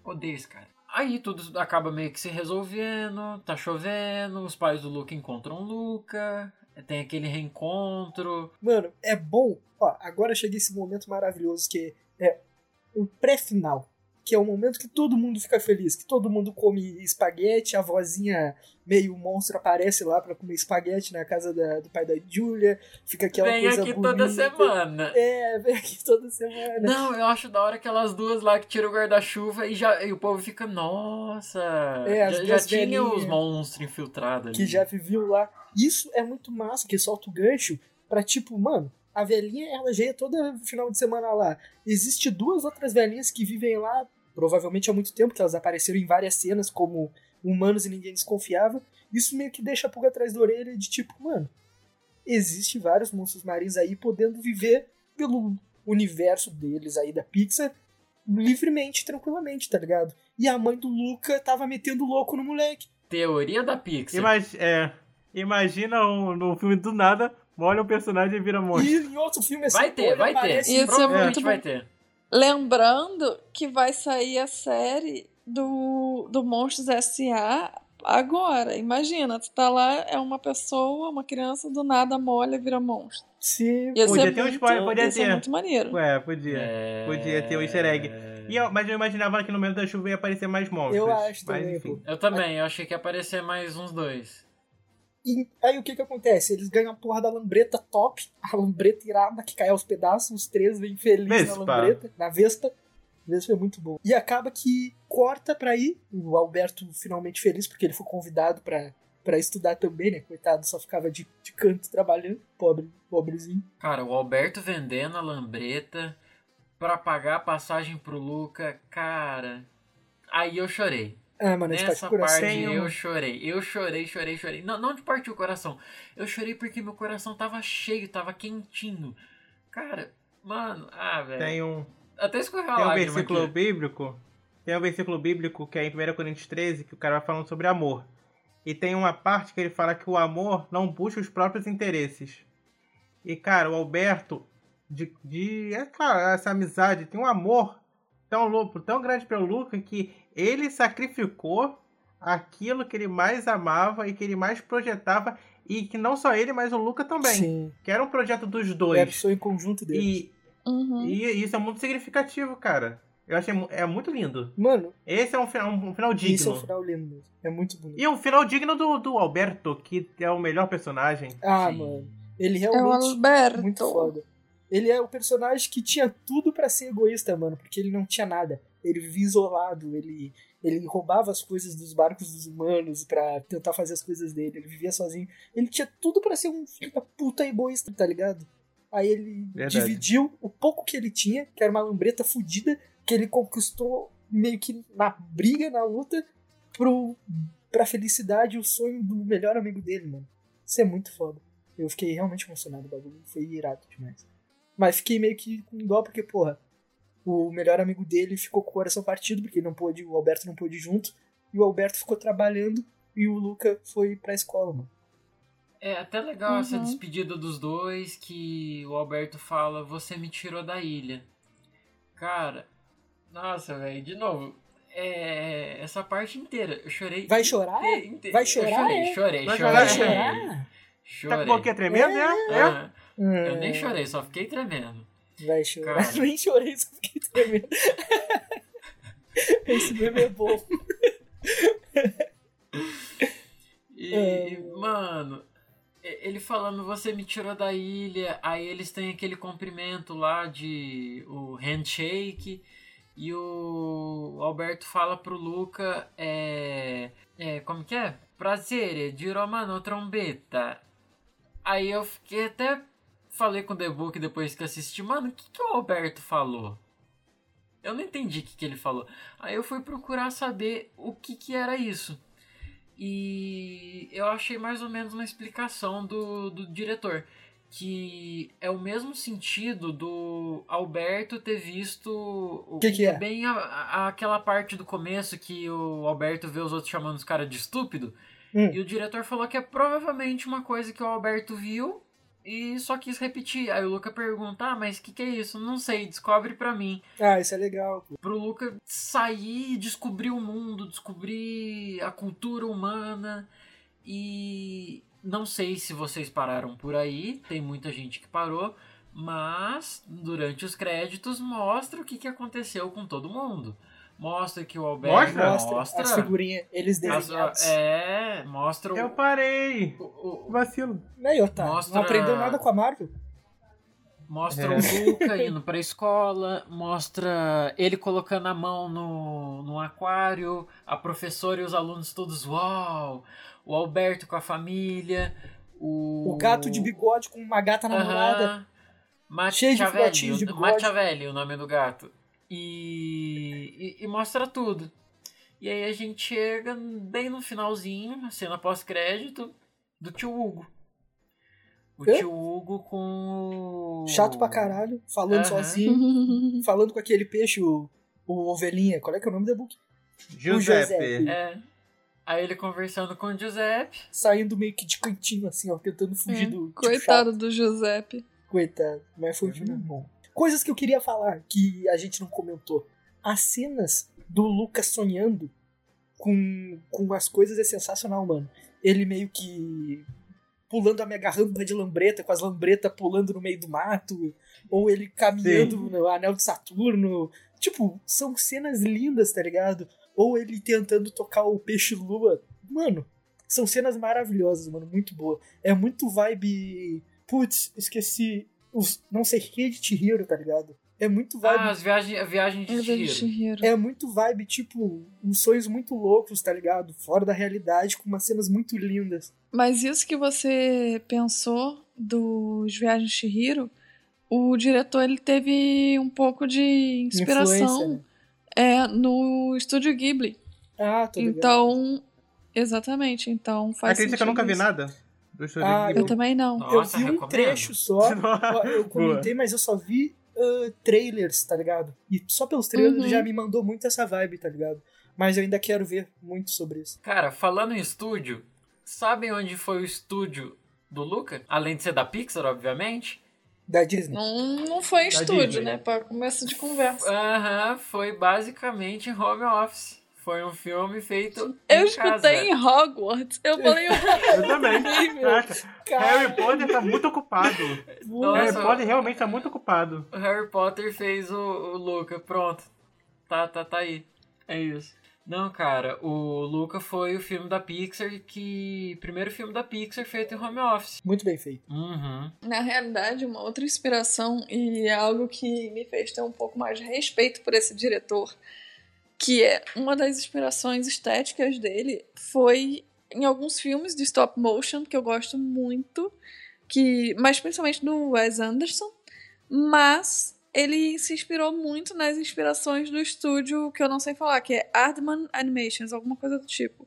Odeio esse cara. Aí tudo acaba meio que se resolvendo, tá chovendo, os pais do Luca encontram o Luca, tem aquele reencontro. Mano, é bom. Ó, agora chega esse momento maravilhoso que é o pré-final. Que é o momento que todo mundo fica feliz, que todo mundo come espaguete, a vozinha meio monstro aparece lá pra comer espaguete na casa da- do pai da Julia, fica aquela Vem coisa aqui bonita. toda semana. É, vem aqui toda semana. Não, eu acho da hora aquelas duas lá que tiram o guarda-chuva e, já, e o povo fica, nossa. É, as já, já tinha os monstros infiltrados ali. que já viviam lá. Isso é muito massa, que solta o gancho pra tipo, mano, a velhinha ela já ia todo final de semana lá. Existe duas outras velhinhas que vivem lá, provavelmente há muito tempo, que elas apareceram em várias cenas como humanos e ninguém desconfiava. Isso meio que deixa a pulga atrás da orelha de tipo, mano, existe vários monstros marinhos aí podendo viver pelo universo deles aí da Pixar livremente, tranquilamente, tá ligado? E a mãe do Luca tava metendo louco no moleque. Teoria da Pixar. Imag- é, imagina um, no filme do nada, molha um personagem e vira monstro. E em outro filme assim, Vai ter, vai ter. Isso é muito vai ter. Lembrando que vai sair a série do, do Monstros S.A. Agora, imagina, tu tá lá, é uma pessoa, uma criança, do nada molha, vira monstro. Sim. Ia Podia ser ter um muito, spoiler, podia ia ser ter. muito maneiro. Ué, podia. É... Podia ter um easter egg. E eu- mas eu imaginava que no momento da chuva ia aparecer mais monstros. Eu acho mas, também, enfim. Eu também, eu achei que ia aparecer mais uns dois. E aí o que que acontece? Eles ganham a porra da lambreta top, a lambreta irada que cai aos pedaços, os três vêm felizes na lambreta, na Vespa. Vespa é muito bom. E acaba que corta pra ir, o Alberto finalmente feliz, porque ele foi convidado pra, pra estudar também, né? Coitado, só ficava de, de canto trabalhando, pobre, pobrezinho. Cara, o Alberto vendendo a lambreta pra pagar a passagem pro Luca, cara. Aí eu chorei. Ah, mano, Nessa parte eu chorei. Eu chorei, chorei, chorei. Não, não de partir o coração. Eu chorei porque meu coração tava cheio, tava quentinho. Cara, mano, ah, velho. Tem um, Até escorreu a tem um versículo aqui. bíblico. Tem um versículo bíblico que é em 1 Coríntios 13, que o cara vai falando sobre amor. E tem uma parte que ele fala que o amor não busca os próprios interesses. E, cara, o Alberto, de, de é claro, essa amizade, tem um amor tão louco, tão grande pelo Luca que ele sacrificou aquilo que ele mais amava e que ele mais projetava. E que não só ele, mas o Luca também. Sim. Que era um projeto dos É a dois. pessoa em conjunto deles. E, Uhum. e isso é muito significativo, cara. Eu achei é muito lindo. Mano, Esse é um final, um final digno. isso é um final lindo mesmo. É muito bonito. E um final digno do, do Alberto, que é o melhor personagem. Ah, Sim. mano. Ele É o realmente Alberto. muito foda. Ele é o personagem que tinha tudo pra ser egoísta, mano, porque ele não tinha nada. Ele vivia isolado, ele, ele roubava as coisas dos barcos dos humanos pra tentar fazer as coisas dele, ele vivia sozinho. Ele tinha tudo pra ser um filho da puta egoísta, tá ligado? Aí ele Verdade. dividiu o pouco que ele tinha, que era uma lambreta fudida, que ele conquistou meio que na briga, na luta, pro, pra felicidade o sonho do melhor amigo dele, mano. Isso é muito foda. Eu fiquei realmente emocionado, o bagulho foi irado demais. Mas fiquei meio que com dó, porque, porra, o melhor amigo dele ficou com o coração partido, porque não pôde, o Alberto não pôde ir junto, e o Alberto ficou trabalhando e o Luca foi pra escola, mano. É até legal essa Uhum. despedida dos dois que o Alberto fala, você me tirou da ilha. Cara, nossa, velho, de novo, é, essa parte inteira, eu chorei. Vai chorar? inte- inte- Vai eu chorar, chorei, é? chorei, Vai chorei. Vai chorar? chorar? Chorei. Tá com o boquinha tremendo, né? É? Ah, eu nem chorei, só fiquei tremendo. Vai chorar. Cara. nem chorei, só fiquei tremendo. Esse meme é bom. E, É. mano, ele falando, você me tirou da ilha, aí eles têm aquele cumprimento lá de o handshake, e o Alberto fala pro Luca, é, é como que é? Prazer, di romano trombetta. Aí eu fiquei até, falei com o The Book depois que assisti, mano, o que, que o Alberto falou? Eu não entendi o que, que ele falou. Aí eu fui procurar saber o que, que era isso. E eu achei mais ou menos uma explicação do, do diretor. Que é o mesmo sentido do Alberto ter visto. O Que que é? Bem a- a- aquela parte do começo que o Alberto vê os outros chamando os caras de estúpido. Hum. E o diretor falou que é provavelmente uma coisa que o Alberto viu e só quis repetir. Aí o Luca pergunta: ah, mas o que, que é isso? Não sei, descobre pra mim Ah, isso é legal. pô. pro Luca sair e descobrir o mundo, descobrir a cultura humana. E não sei se vocês pararam por aí, tem muita gente que parou, mas durante os créditos mostra o que, que aconteceu com todo mundo. Mostra que o Alberto Mostra? Mostra, as figurinhas, eles as- desenhados. é, mostra o, Eu parei. o- o- Vacilo. Aí, Otávio, Mostra- não aprendeu nada com a Marvel? Mostra É. o Luca indo pra escola, mostra ele colocando a mão no, no aquário, a professora e os alunos todos, uau! O Alberto com a família, o. O gato de bigode com uma gata namorada. Aham. cheio de de bigode. Machiavelli, o nome do gato. E, e, e mostra tudo. E aí a gente chega bem no finalzinho, na cena pós-crédito, do tio Hugo. O Hã? tio Hugo com. o- Chato pra caralho, falando Aham. sozinho, falando com aquele peixe, o, o ovelhinha. Qual é que é o nome da book? Giuseppe. Giuseppe. É. Aí ele conversando com o Giuseppe. Saindo meio que de cantinho, assim, ó, tentando fugir É, do. tipo, Coitado chato. do Giuseppe. Coitado. Mas foi um filme bom. Coisas que eu queria falar, que a gente não comentou. As cenas do Lucas sonhando com, com as coisas é sensacional, mano. Ele meio que pulando a mega rampa de lambreta, com as lambretas pulando no meio do mato, ou ele caminhando Sim. no anel de Saturno. Tipo, são cenas lindas, tá ligado? Ou ele tentando tocar o peixe-lua. Mano, são cenas maravilhosas, mano, muito boa. É muito vibe. Putz, esqueci. Os, não sei que de Chihiro, tá ligado? É muito vibe. Ah, as viagens, a viagem de vejo Chihiro. É muito vibe, tipo, uns sonhos muito loucos, tá ligado? Fora da realidade, com umas cenas muito lindas. Mas isso que você pensou dos Viagens de Chihiro, o diretor ele teve um pouco de inspiração né? é, no estúdio Ghibli. Ah, tô ligado. Então, exatamente. Então faz Acredita que eu nunca vi nada do estúdio Ah, Ghibli? Eu também não. Nossa, eu vi um recomendo. trecho só. Eu comentei, mas eu só vi ah, trailers, tá ligado? E só pelos trailers Uhum. já me mandou muito essa vibe, tá ligado? Mas eu ainda quero ver muito sobre isso. Cara, falando em estúdio, sabem onde foi o estúdio do Luca? Além de ser da Pixar, obviamente. Da Disney. Não, não foi em Da estúdio, Disney. né? Pra começo de conversa. Aham, foi basicamente em home office. Foi um filme feito Eu em escutei casa. em Hogwarts. Eu falei, Eu também. Harry Potter tá muito ocupado. Nossa. Harry Potter realmente tá muito ocupado. O Harry Potter fez o, o Luca, pronto. Tá, tá, tá aí. É isso. Não, cara, o Luca foi o filme da Pixar que. Primeiro filme da Pixar feito em home office. muito bem feito. Uhum. Na realidade, uma outra inspiração, e algo que me fez ter um pouco mais de respeito por esse diretor, que é uma das inspirações estéticas dele, foi em alguns filmes de stop motion, que eu gosto muito, que mas principalmente do Wes Anderson, mas ele se inspirou muito nas inspirações do estúdio que eu não sei falar, que é Aardman Animations, alguma coisa do tipo.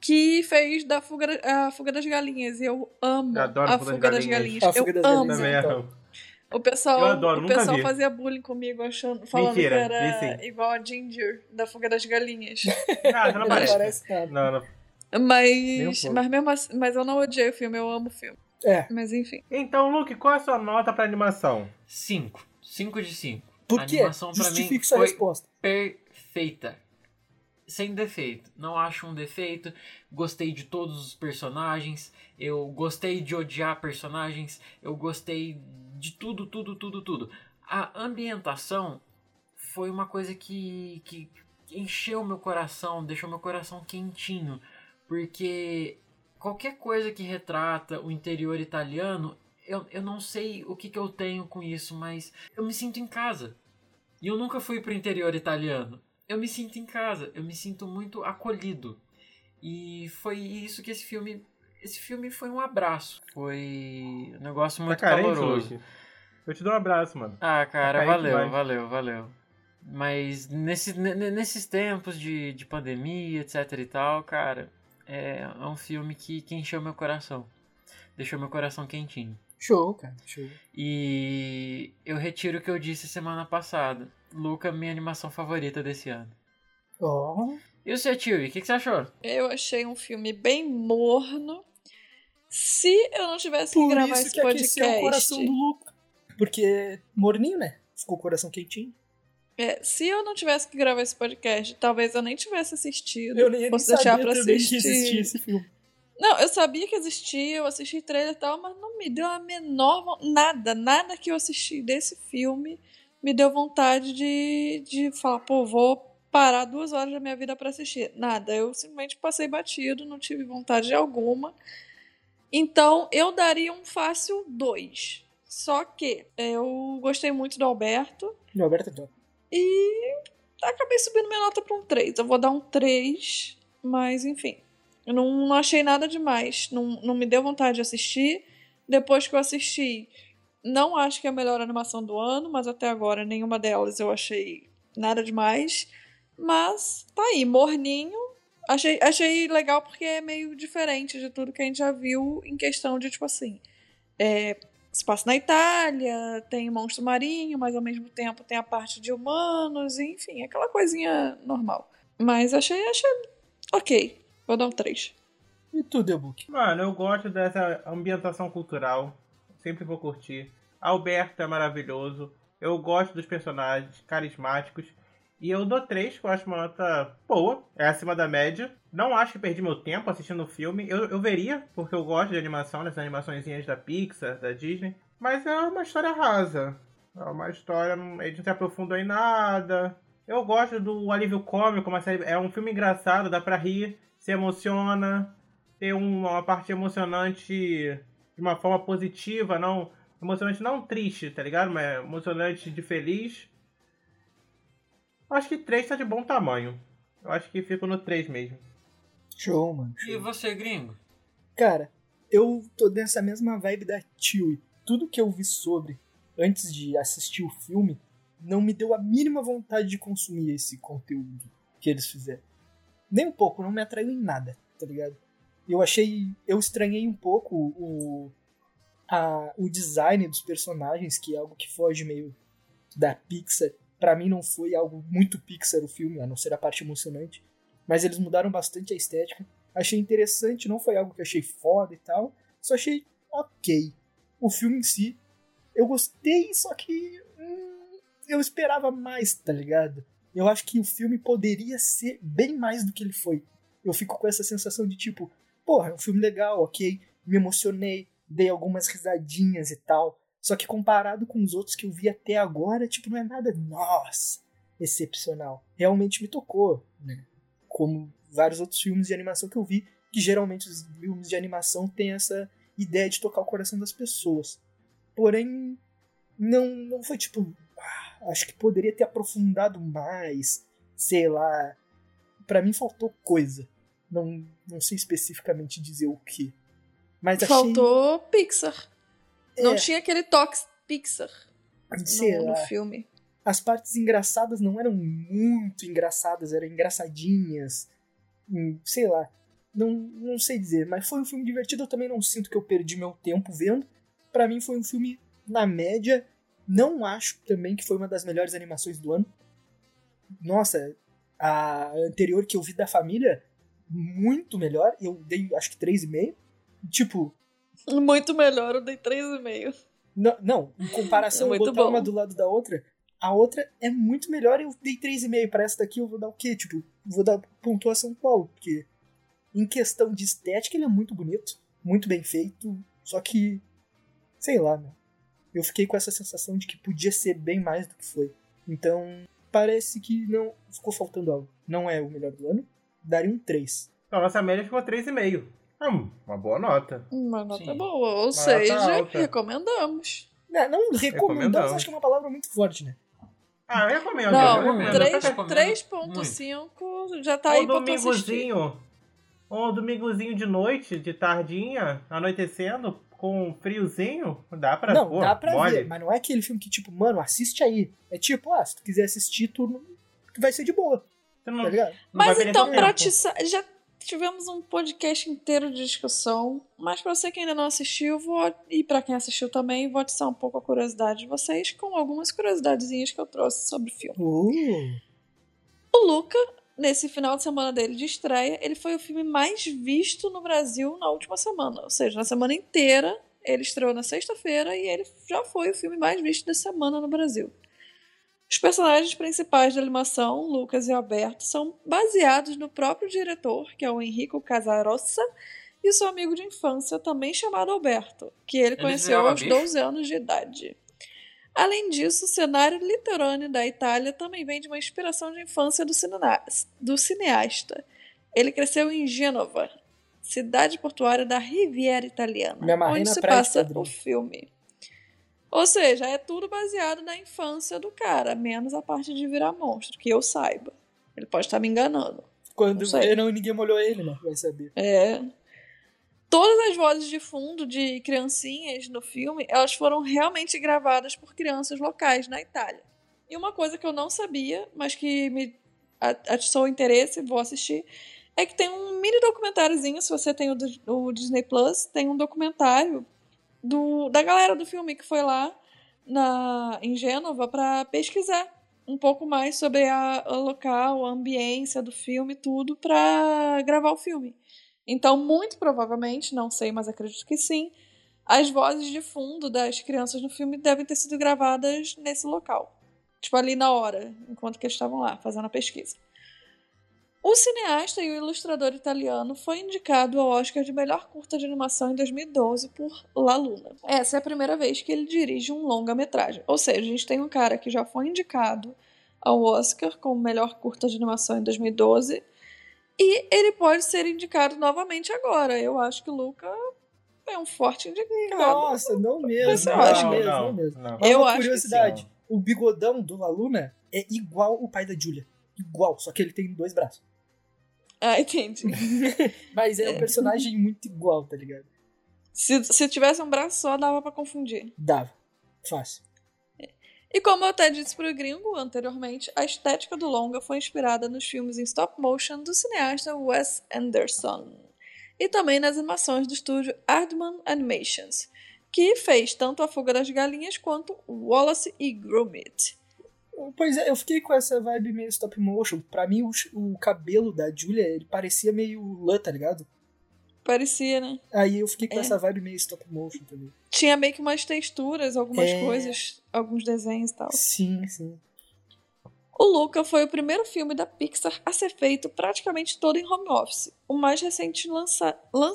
Que fez da Fuga, da- a Fuga das Galinhas. E eu amo Eu adoro a Fuga, das, Galinhas. A Fuga eu das amo. Galinhas. Também então. amo. O pessoal, Eu adoro, o nunca pessoal vi. fazia bullying comigo, achando, falando Mentira, que era sim. igual a Ginger, da Fuga das Galinhas. Ah, não Não parece. parece nada. Não, não. mas, mas mesmo assim, mas eu não odiei o filme, eu amo o filme. É. Mas enfim. Então, Luke, qual é a sua nota pra animação? 5. 5 de 5. Por A quê? animação pra mim sua foi resposta. perfeita. Sem defeito. Não acho um defeito. Gostei de todos os personagens. Eu gostei de odiar personagens. Eu gostei de tudo, tudo, tudo, tudo. A ambientação foi uma coisa que, que encheu meu coração, deixou meu coração quentinho. Porque qualquer coisa que retrata o interior italiano, eu, eu não sei o que, que eu tenho com isso, mas eu me sinto em casa. E eu nunca fui pro interior italiano. Eu me sinto em casa, eu me sinto muito acolhido. E foi isso que esse filme. Esse filme foi um abraço. Foi um negócio Tá muito carente, caloroso. Luke? Eu te dou um abraço, mano. Ah, cara, Tá carente valeu, demais. valeu, valeu. Mas nesse, ne- ne- nesses tempos de, de pandemia, etc e tal, cara, é, é um filme que, que encheu meu coração. Deixou meu coração quentinho. Show, cara. Show. E eu retiro o que eu disse semana passada. Luca, minha animação favorita desse ano. Ó. E o seu tio, o que, que você achou? Eu achei um filme bem morno. Se eu não tivesse que Por gravar isso esse que aqueceu o coração podcast. do Luca. Porque morninho, né? Ficou o coração quentinho. É, se eu não tivesse que gravar esse podcast, talvez eu nem tivesse assistido. Eu nem, nem fosse deixar sabia pra também que assistir. existia esse filme. Não, eu sabia que existia, eu assisti trailer e tal, mas não me deu a menor nada, nada que eu assisti desse filme me deu vontade de, de falar, pô, vou parar duas horas da minha vida pra assistir. Nada, eu simplesmente passei batido, não tive vontade alguma. Então, eu daria um fácil 2. Só que eu gostei muito do Alberto Não, Alberto é top. e acabei subindo minha nota pra um 3. Eu vou dar um 3, mas enfim. Eu não, não achei nada demais. Não, não me deu vontade de assistir. Depois que eu assisti, não acho que é a melhor animação do ano, mas até agora nenhuma delas eu achei nada demais. Mas tá aí, morninho. Achei, achei legal porque é meio diferente de tudo que a gente já viu em questão de, tipo assim. É, se passa na Itália, tem monstro marinho, mas ao mesmo tempo tem a parte de humanos, enfim, aquela coisinha normal. Mas achei, achei ok. Vou dar um 3. E tu, The Book? Mano, eu gosto dessa ambientação cultural. Sempre vou curtir. Alberto é maravilhoso. Eu gosto dos personagens carismáticos. E eu dou 3, que eu acho uma nota boa, é acima da média. Não acho que perdi meu tempo assistindo o filme. Eu, eu veria, porque eu gosto de animação, dessas animaçõezinhas da Pixar, da Disney. Mas é uma história rasa. É uma história, ele não se aprofundou em nada. Eu gosto do alívio cômico, mas é um filme engraçado, dá pra rir, se emociona, tem uma parte emocionante de uma forma positiva, não emocionante não triste, tá ligado? Mas emocionante de feliz. Acho que 3 tá de bom tamanho. Eu acho que fico no 3 mesmo. Show, mano. E você, gringo? Cara, eu tô nessa mesma vibe da Tio e tudo que eu vi sobre antes de assistir o filme não me deu a mínima vontade de consumir esse conteúdo que eles fizeram. Nem um pouco, não me atraiu em nada, tá ligado? Eu achei. Eu estranhei um pouco o, a, o design dos personagens, que é algo que foge meio da Pixar. Para mim não foi algo muito Pixar o filme, a não ser a parte emocionante. Mas eles mudaram bastante a estética. Achei interessante, não foi algo que achei foda e tal. Só achei ok. O filme em si, eu gostei, só que. Hum, eu esperava mais, tá ligado? Eu acho que o filme poderia ser bem mais do que ele foi. Eu fico com essa sensação de tipo, porra, é um filme legal, ok, me emocionei, dei algumas risadinhas e tal. Só que comparado com os outros que eu vi até agora, tipo, não é nada, nossa, excepcional. Realmente me tocou, né? Como vários outros filmes de animação que eu vi, que geralmente os filmes de animação têm essa ideia de tocar o coração das pessoas. Porém, não, não foi tipo, ah, acho que poderia ter aprofundado mais, sei lá. Para mim faltou coisa. Não, não sei especificamente dizer o que. Mas Faltou Pixar. É. Não tinha aquele toque Pixar no, no filme. As partes engraçadas não eram muito engraçadas, eram engraçadinhas. Hum, Sei lá. Não, não sei dizer, mas foi um filme divertido. Eu também não sinto que eu perdi meu tempo vendo. Pra mim foi um filme na média. Não acho também que foi uma das melhores animações do ano. Nossa, a anterior que eu vi da família, muito melhor. Eu dei acho que 3,5. Tipo, Muito melhor, eu dei 3,5. não, não em comparação, É muito botar bom. uma do lado da outra, a outra é muito melhor. Eu dei 3,5 pra essa daqui, eu vou dar o quê? Tipo, vou dar pontuação qual? Porque em questão de estética ele é muito bonito, muito bem feito, só que sei lá, né? Eu fiquei com essa sensação de que podia ser bem mais do que foi. Então, parece que não ficou faltando algo. Não é o melhor do ano. Daria um 3. Então, nossa média ficou 3,5. Hum, uma boa nota. Uma nota Sim. boa, ou nota seja, recomendamos. Não, não recomendamos, Recomendamos. acho que é uma palavra muito forte, né? Ah, eu recomendo. Não, eu recomendo. três- recomendo 3.5 já tá aí um pra tu assistir. domingozinho. Um domingozinho de noite, de tardinha, anoitecendo, com um friozinho, dá pra não, pô, dá pra mole. ver, mas não é aquele filme que, tipo, mano, assiste aí. É tipo, ah, se tu quiser assistir, tu não- tu vai ser de boa, não, tá Mas então, pra sa- já tivemos um podcast inteiro de discussão, mas pra você que ainda não assistiu, vou e pra quem assistiu também, vou atiçar um pouco a curiosidade de vocês com algumas curiosidadezinhas que eu trouxe sobre o filme. Uh, O Luca, nesse final de semana dele de estreia, ele foi o filme mais visto no Brasil na última semana, ou seja, na semana inteira. Ele estreou na sexta-feira e ele já foi o filme mais visto da semana no Brasil. Os personagens principais da animação, Lucas e Alberto, são baseados no próprio diretor, que é o Enrico Casarossa, e seu amigo de infância, também chamado Alberto, que ele Eles conheceu aos bicho? 12 anos de idade. Além disso, o cenário litorâneo da Itália também vem de uma inspiração de infância do, cinena- do cineasta. Ele cresceu em Gênova, cidade portuária da Riviera Italiana, onde na se passa o filme. Ou seja, é tudo baseado na infância do cara, menos a parte de virar monstro, que eu saiba. Ele pode estar me enganando. quando Não sei. não, ninguém molhou ele, né? Vai saber. É. Todas as vozes de fundo de criancinhas no filme, elas foram realmente gravadas por crianças locais na Itália. E uma coisa que eu não sabia, mas que me atiçou o interesse, vou assistir, é que tem um mini documentáriozinho, se você tem o Disney Plus, tem um documentário do, da galera do filme que foi lá na, em Gênova para pesquisar um pouco mais sobre a, o local, a ambiência do filme, tudo, para gravar o filme. Então, muito provavelmente, não sei, mas acredito que sim, as vozes de fundo das crianças no filme devem ter sido gravadas nesse local. Tipo, ali na hora, enquanto que eles estavam lá fazendo a pesquisa. O cineasta e o ilustrador italiano foi indicado ao Oscar de melhor curta de animação em 2012 por La Luna. Essa é a primeira vez que ele dirige um longa-metragem. Ou seja, a gente tem um cara que já foi indicado ao Oscar como melhor curta de animação em 2012 e ele pode ser indicado novamente agora. Eu acho que o Luca é um forte indicado. Nossa, não mesmo. Eu não, acho mesmo, não, não mesmo. não. Eu uma acho que curiosidade: o bigodão do Laluna é igual o pai da Julia. Igual, só que ele tem dois braços. Ah, entendi. Mas é um personagem muito igual, tá ligado? Se, se tivesse um braço só, dava pra confundir. Dava. Fácil. E como eu até disse pro gringo anteriormente, a estética do longa foi inspirada nos filmes em stop motion do cineasta Wes Anderson. E também nas animações do estúdio Aardman Animations, que fez tanto A Fuga das Galinhas quanto Wallace e Gromit. Pois é, eu fiquei com essa vibe meio stop motion. Pra mim, o, o cabelo da Julia, ele parecia meio lã, tá ligado? Parecia, né? Aí eu fiquei com É. essa vibe meio stop motion também. Tinha meio que umas texturas, algumas É. coisas, alguns desenhos e tal. Sim, sim. O Luca foi o primeiro filme da Pixar a ser feito praticamente todo em home office. O mais recente, lança... lan-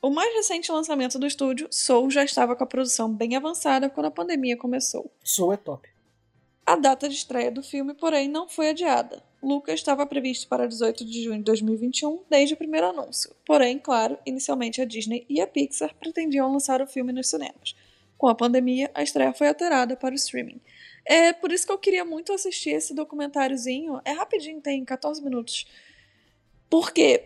o mais recente lançamento do estúdio, Soul, já estava com a produção bem avançada quando a pandemia começou. Soul é top. A data de estreia do filme, porém, não foi adiada. Luca estava previsto para 18 de junho de 2021, desde o primeiro anúncio. Porém, claro, inicialmente a Disney e a Pixar pretendiam lançar o filme nos cinemas. Com a pandemia, a estreia foi alterada para o streaming. É por isso que eu queria muito assistir esse documentáriozinho. É rapidinho, tem 14 minutos. Porque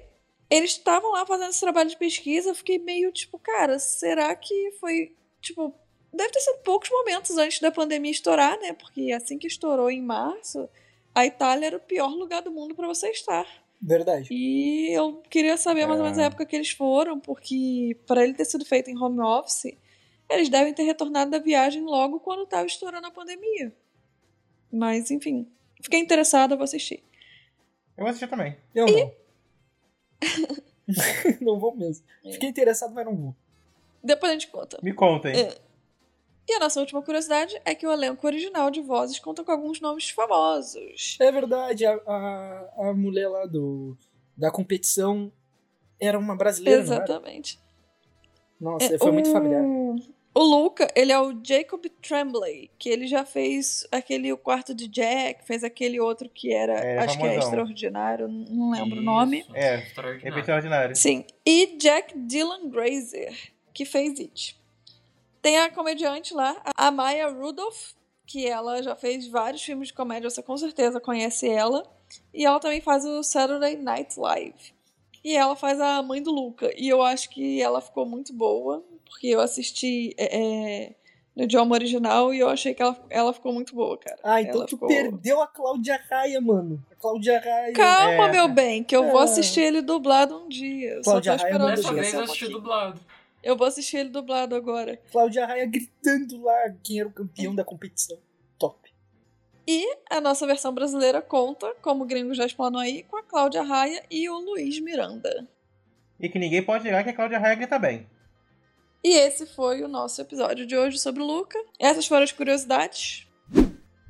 eles estavam lá fazendo esse trabalho de pesquisa, eu fiquei meio tipo, cara, será que foi, tipo, deve ter sido poucos momentos antes da pandemia estourar, né? Porque assim que estourou em março, a Itália era o pior lugar do mundo para você estar. Verdade. E eu queria saber mais ou menos a É. época que eles foram, porque para ele ter sido feito em home office, eles devem ter retornado da viagem logo quando estava estourando a pandemia. Mas, enfim, fiquei interessada, vou assistir. Eu vou assistir também. Eu não. não vou mesmo. É. Fiquei interessado, mas não vou. Depois a gente conta. Me contem. É. E a nossa última curiosidade é que o elenco original de vozes conta com alguns nomes famosos. É verdade, a, a, a mulher lá do, da competição era uma brasileira, não era? Exatamente. Nossa, É, foi muito o- familiar. O Luca, ele é o Jacob Tremblay, que ele já fez aquele O Quarto de Jack, fez aquele outro que era, É, acho que é extraordinário, não lembro o nome. Isso, É, extraordinário. Extraordinário. Sim. E Jack Dylan Grazer, que fez It. Tem a comediante lá, a Maya Rudolph, que ela já fez vários filmes de comédia, você com certeza conhece ela. E ela também faz o Saturday Night Live. E ela faz a mãe do Luca. E eu acho que ela ficou muito boa, porque eu assisti é, é, no idioma original e eu achei que ela, ela ficou muito boa, cara. Ah, então Ela tu ficou- perdeu a Cláudia Raia, mano. A Cláudia Raia. Calma, É. meu bem, que eu vou É. assistir ele dublado um dia. Eu só tô Cláudia Raia esperando manda Dessa vez eu assisti dublado. Eu vou assistir ele dublado agora. Cláudia Raia gritando lá quem era o campeão da competição. Top. E a nossa versão brasileira conta, como o gringo já explanou aí, com a Cláudia Raia e o Luiz Miranda. E que ninguém pode negar que a Cláudia Raia grita bem. E esse foi o nosso episódio de hoje sobre o Luca. Essas foram as curiosidades.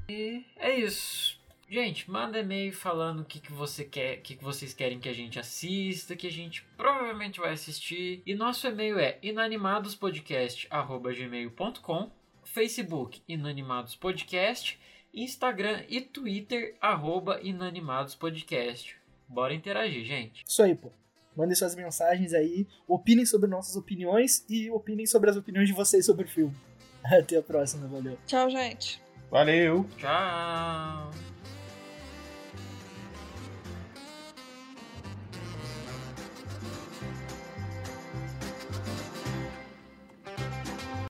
E é isso. Gente, manda e-mail falando o que, que você quer, o que, que vocês querem que a gente assista, que a gente provavelmente vai assistir. E nosso e-mail é inanimadospodcast@gmail.com, Facebook inanimadospodcast, Instagram e Twitter arroba inanimadospodcast. Bora interagir, gente. Isso aí, pô. Mandem suas mensagens aí, opinem sobre nossas opiniões e opinem sobre as opiniões de vocês sobre o filme. Até a próxima, valeu. Tchau, gente. Valeu! Tchau.